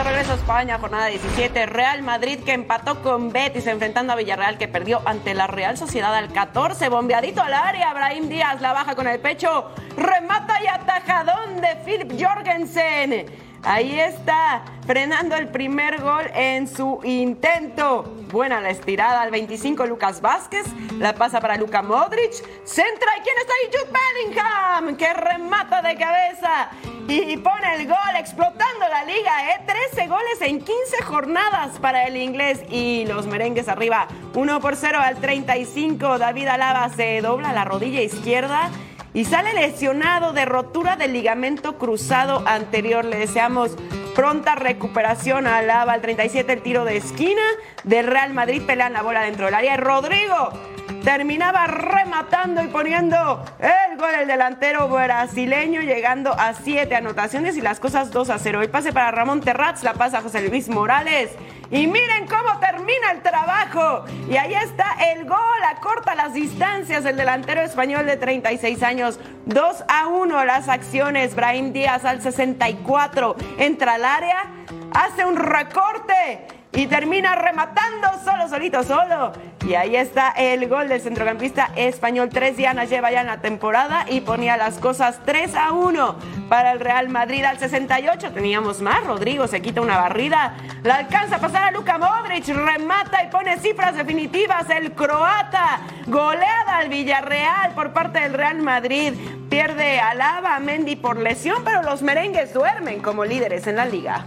De regreso a España, jornada 17. Real Madrid que empató con Betis enfrentando a Villarreal que perdió ante la Real Sociedad al 14. Bombeadito al área. Brahim Díaz la baja con el pecho. Remata y atajadón de Philip Jorgensen. Ahí está, frenando el primer gol en su intento. Buena la estirada al 25 Lucas Vázquez. La pasa para Luka Modric. Centra y ¿quién está ahí? Jude Bellingham, que remata de cabeza y pone el gol explotando la liga. ¿eh? 13 goles en 15 jornadas para el inglés y los merengues arriba. 1 por 0 al 35. David Alaba se dobla la rodilla izquierda y sale lesionado de rotura del ligamento cruzado anterior. Le deseamos pronta recuperación a Alaba al 37 el tiro de esquina del Real Madrid pelean la bola dentro del área. Rodrigo terminaba rematando y poniendo el gol el delantero brasileño llegando a siete anotaciones y las cosas 2 a 0. El pase para Ramón Terratz, la pasa José Luis Morales. Y miren cómo termina el trabajo. Y ahí está el gol, acorta las distancias el delantero español de 36 años. 2 a 1 las acciones. Brahim Díaz al 64 entra al área, hace un recorte y termina rematando solo, solito, solo. Y ahí está el gol del centrocampista español. Tres dianas lleva ya en la temporada y ponía las cosas 3 a 1 para el Real Madrid al 68. Teníamos más. Rodrigo se quita una barrida. La alcanza a pasar a Luka Modric. Remata y pone cifras definitivas. El croata. Goleada al Villarreal por parte del Real Madrid. Pierde a Lava, Mendy por lesión, pero los merengues duermen como líderes en la liga.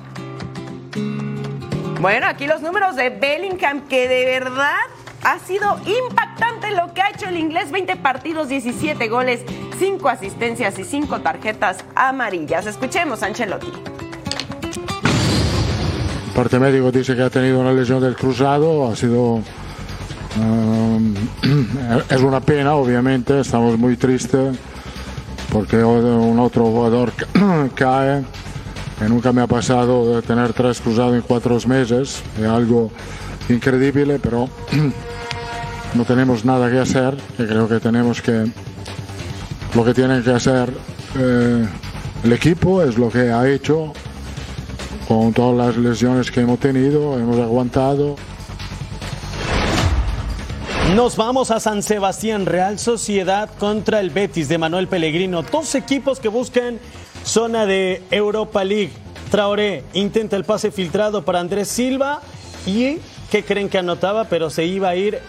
Bueno, aquí los números de Bellingham, que de verdad ha sido impactante lo que ha hecho el inglés. 20 partidos, 17 goles, 5 asistencias y 5 tarjetas amarillas. Escuchemos a Ancelotti. El parte médico dice que ha tenido una lesión del cruzado, ha sido... um, es una pena, obviamente, estamos muy tristes porque un otro jugador cae, que nunca me ha pasado de tener tres cruzados en cuatro meses, es algo increíble, pero no tenemos nada que hacer, que creo que tenemos que, lo que tienen que hacer eh, el equipo, es lo que ha hecho con todas las lesiones que hemos tenido, hemos aguantado. Nos vamos a San Sebastián, Real Sociedad contra el Betis de Manuel Pellegrino. Dos equipos que buscan zona de Europa League. Traoré intenta el pase filtrado para Andrés Silva y que creen que anotaba, pero se iba a ir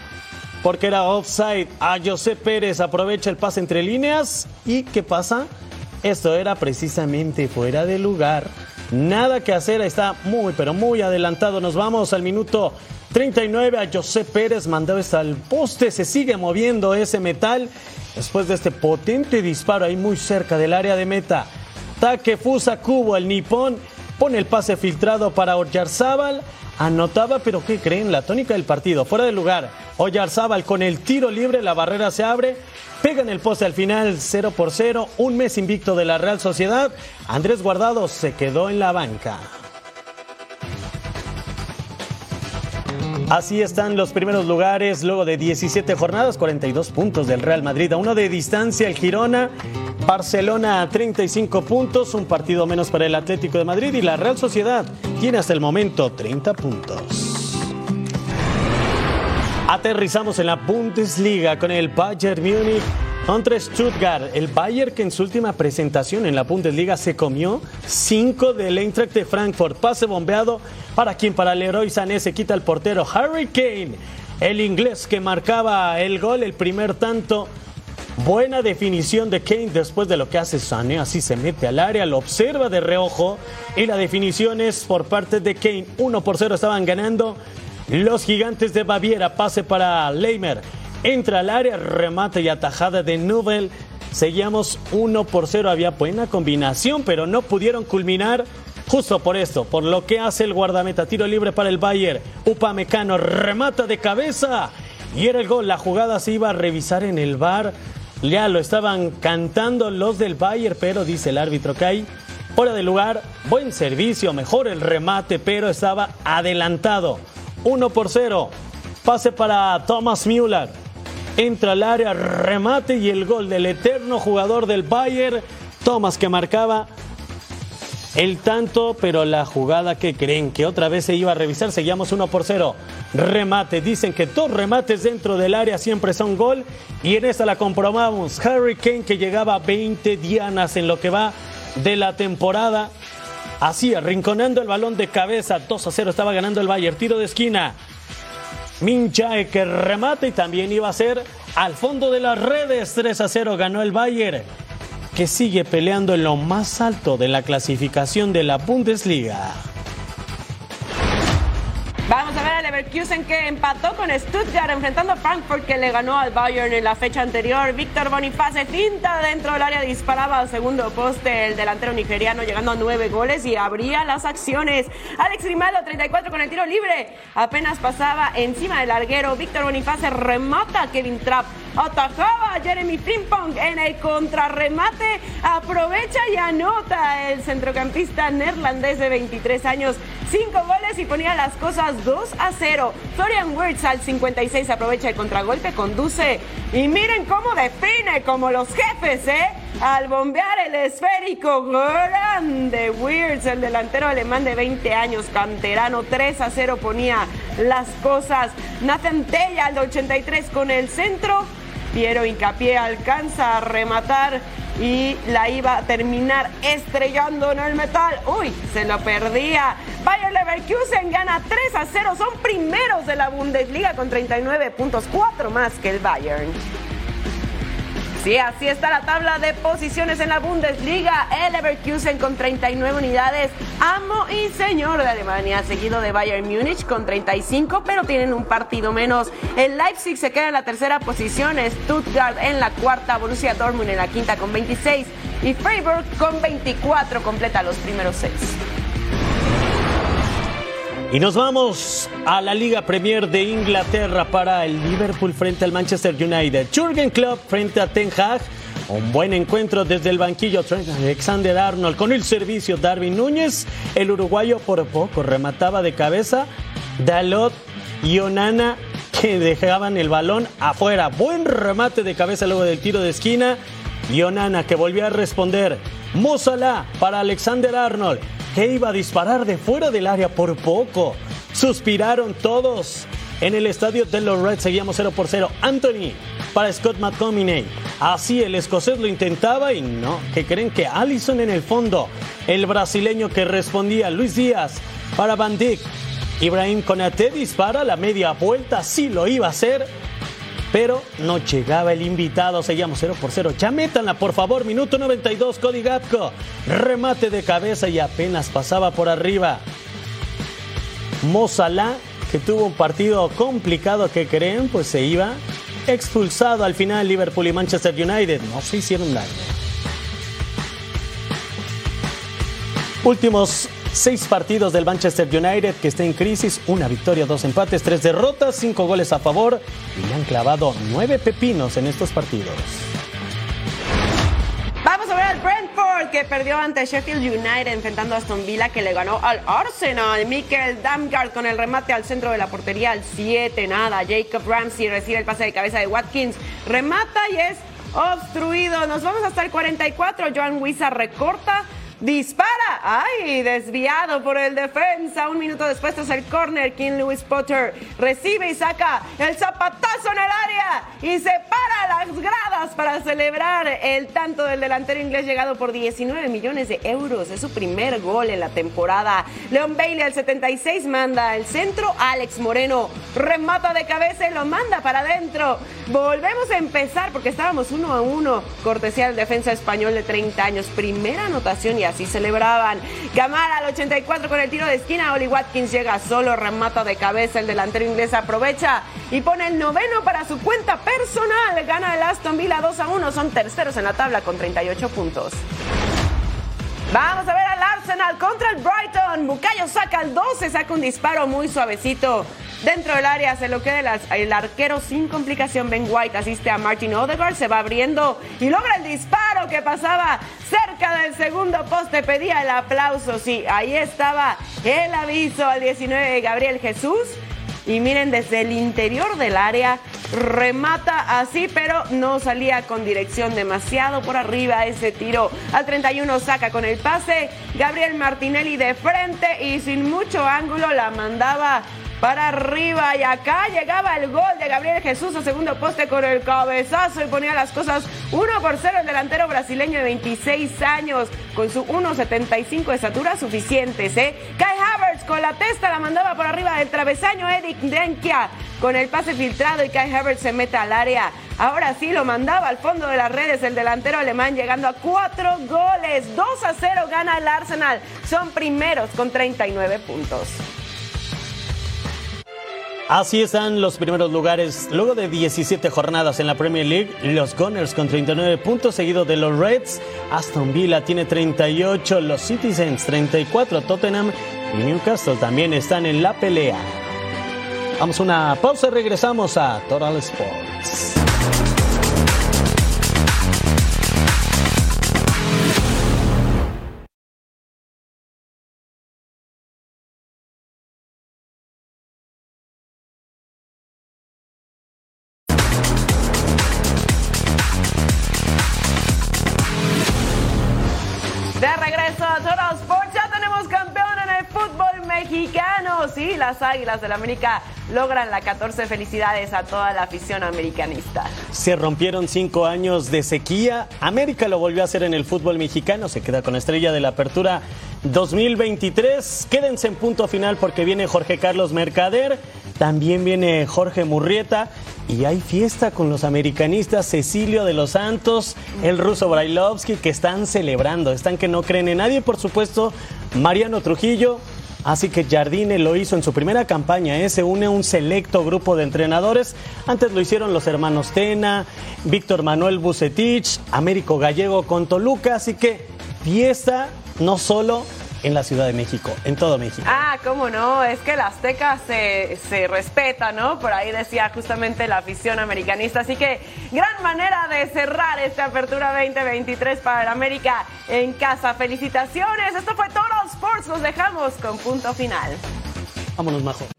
porque era offside. A José Pérez aprovecha el pase entre líneas y ¿qué pasa? Esto era precisamente fuera de lugar. Nada que hacer, está muy, pero muy adelantado. Nos vamos al minuto 39 a José Pérez, mandado hasta el poste, se sigue moviendo ese metal después de este potente disparo ahí muy cerca del área de meta. Takefusa Kubo, el nipón, pone el pase filtrado para Oyarzábal, anotaba, pero ¿qué creen? La tónica del partido, fuera de lugar. Oyarzábal con el tiro libre, la barrera se abre, pega en el poste al final 0 por 0, un mes invicto de la Real Sociedad. Andrés Guardado se quedó en la banca. Así están los primeros lugares luego de 17 jornadas, 42 puntos del Real Madrid. A uno de distancia el Girona, Barcelona a 35 puntos, un partido menos para el Atlético de Madrid y la Real Sociedad tiene hasta el momento 30 puntos. Aterrizamos en la Bundesliga con el Bayern Múnich contra Stuttgart. El Bayern que en su última presentación en la Bundesliga se comió 5 del Eintracht de Frankfurt. Pase bombeado para quien para Leroy Sané se quita el portero Harry Kane. El inglés que marcaba el gol, el primer tanto. Buena definición de Kane después de lo que hace Sané. Así se mete al área, lo observa de reojo. Y la definición es por parte de Kane. 1 por 0 estaban ganando. Los gigantes de Baviera. Pase para Leimer. Entra al área, remate y atajada de Nubel. Seguíamos 1 por 0. Había buena combinación, pero no pudieron culminar. Justo por esto, por lo que hace el guardameta. Tiro libre para el Bayern. Upamecano remata de cabeza. Y era el gol. La jugada se iba a revisar en el bar. Ya lo estaban cantando los del Bayern, pero dice el árbitro que hay fuera de lugar. Buen servicio, mejor el remate, pero estaba adelantado. 1 por 0. Pase para Thomas Müller. Entra al área, remate y el gol del eterno jugador del Bayern, Thomas, que marcaba el tanto, pero la jugada que creen que otra vez se iba a revisar, seguíamos 1 por 0. Remate, dicen que dos remates dentro del área siempre son gol y en esta la comprobamos. Harry Kane que llegaba a 20 dianas en lo que va de la temporada. Así, arrinconando el balón de cabeza, 2 a 0 estaba ganando el Bayern, tiro de esquina. Min Jae que remate y también iba a ser al fondo de las redes. 3 a 0 ganó el Bayern, que sigue peleando en lo más alto de la clasificación de la Bundesliga. Vamos a ver al Leverkusen que empató con Stuttgart enfrentando a Frankfurt que le ganó al Bayern en la fecha anterior. Víctor Boniface finta dentro del área, disparaba al segundo poste el delantero nigeriano llegando a nueve goles y abría las acciones. Alex Grimaldo 34 con el tiro libre. Apenas pasaba encima del larguero. Víctor Boniface remata a Kevin Trapp. Atajaba a Jeremy Frimpong en el contrarremate. Aprovecha y anota el centrocampista neerlandés de 23 años. Cinco goles y ponía las cosas 2 a 0. Florian Wirtz al 56 aprovecha el contragolpe, conduce y miren cómo define como los jefes, ¿eh? Al bombear el esférico grande Wirtz, el delantero alemán de 20 años, canterano, 3 a 0 ponía las cosas. Nathan Tella al 83 con el centro. Piero Hincapié alcanza a rematar y la iba a terminar estrellando en el metal. Uy, se lo perdía. Bayer Leverkusen gana 3 a 0. Son primeros de la Bundesliga con 39 puntos, 4 más que el Bayern. Sí, así está la tabla de posiciones en la Bundesliga. El Leverkusen con 39 unidades, amo y señor de Alemania, seguido de Bayern Múnich con 35, pero tienen un partido menos. El Leipzig se queda en la tercera posición, Stuttgart en la cuarta, Borussia Dortmund en la quinta con 26 y Freiburg con 24 completa los primeros seis. Y nos vamos a la Liga Premier de Inglaterra para el Liverpool frente al Manchester United. Jurgen Klopp frente a Ten Hag. Un buen encuentro desde el banquillo Alexander Arnold con el servicio Darwin Núñez. El uruguayo por poco remataba de cabeza. Dalot y Onana que dejaban el balón afuera. Buen remate de cabeza luego del tiro de esquina. Y Onana que volvió a responder. Mozala para Alexander Arnold, que iba a disparar de fuera del área por poco. Suspiraron todos. En el estadio de los Reds seguíamos 0 por 0. Anthony para Scott McTominay. Así el escocés lo intentaba y no, que creen que Allison en el fondo. El brasileño que respondía Luis Díaz para Van Dijk. Ibrahim Konate dispara la media vuelta, sí lo iba a hacer, pero no llegaba el invitado. Seguíamos 0 por 0. Ya por favor. Minuto 92, Cody Gapco. Remate de cabeza y apenas pasaba por arriba. Mozalá, que tuvo un partido complicado que creen, pues se iba expulsado al final Liverpool y Manchester United. No se hicieron daño. Últimos seis partidos del Manchester United que está en crisis, una victoria, dos empates, tres derrotas, cinco goles a favor y le han clavado nueve pepinos en estos partidos. Vamos a ver al Brentford que perdió ante Sheffield United enfrentando a Aston Villa que le ganó al Arsenal. Mikel Damgard con el remate al centro de la portería al 7 nada. Jacob Ramsey recibe el pase de cabeza de Watkins, remata y es obstruido. Nos vamos hasta el 44. Joan Wisa recorta Dispara. ¡Ay! Desviado por el defensa. Un minuto después es el corner. King Lewis Potter recibe y saca el zapatazo en el área y se para las gradas para celebrar el tanto del delantero inglés llegado por 19 millones de euros. Es su primer gol en la temporada. Leon Bailey al 76 manda el centro. Alex Moreno remata de cabeza y lo manda para adentro. Volvemos a empezar porque estábamos uno a uno. Cortesía del defensa español de 30 años. Primera anotación y así celebraban. Gamara al 84 con el tiro de esquina. Oli Watkins llega solo, remata de cabeza. El delantero inglés aprovecha y pone el noveno para su cuenta personal. Gana el Aston Villa 2 a 1. Son terceros en la tabla con 38 puntos. Vamos a ver al Arsenal contra el Brighton. Bucayo saca el 12, saca un disparo muy suavecito. Dentro del área se lo queda el, arquero sin complicación. Ben White asiste a Martin Odegaard, se va abriendo y logra el disparo que pasaba cerca del segundo poste. Pedía el aplauso. Sí, ahí estaba el aviso al 19 Gabriel Jesús. Y miren, desde el interior del área remata así, pero no salía con dirección demasiado por arriba ese tiro. Al 31 saca con el pase. Gabriel Martinelli de frente y sin mucho ángulo la mandaba para arriba y acá llegaba el gol de Gabriel Jesús a segundo poste con el cabezazo y ponía las cosas 1 por 0 el delantero brasileño de 26 años con su 1.75 de estatura suficientes. ¿eh? Kai Havertz con la testa la mandaba por arriba del travesaño Eric Denkia con el pase filtrado y Kai Havertz se mete al área. Ahora sí lo mandaba al fondo de las redes el delantero alemán llegando a cuatro goles. 2 a 0 gana el Arsenal. Son primeros con 39 puntos. Así están los primeros lugares. Luego de 17 jornadas en la Premier League, los Gunners con 39 puntos, seguido de los Reds. Aston Villa tiene 38, los Citizens 34, Tottenham y Newcastle también están en la pelea. Vamos a una pausa y regresamos a Total Sports. Águilas del América logran la 14. Felicidades a toda la afición americanista. Se rompieron cinco años de sequía. América lo volvió a hacer en el fútbol mexicano. Se queda con estrella de la apertura 2023. Quédense en punto final porque viene Jorge Carlos Mercader. También viene Jorge Murrieta. Y hay fiesta con los americanistas Cecilio de los Santos, el ruso Brailovsky, que están celebrando. Están que no creen en nadie, por supuesto. Mariano Trujillo. Así que Jardine lo hizo en su primera campaña, ¿eh? se une un selecto grupo de entrenadores. Antes lo hicieron los hermanos Tena, Víctor Manuel Bucetich, Américo Gallego con Toluca. Así que fiesta no solo en la Ciudad de México, en todo México. Ah, cómo no, es que la Azteca se, se respeta, ¿no? Por ahí decía justamente la afición americanista. Así que gran manera de cerrar esta apertura 2023 para el América en casa. Felicitaciones, esto fue Total Sports, nos dejamos con punto final. Vámonos, Majo.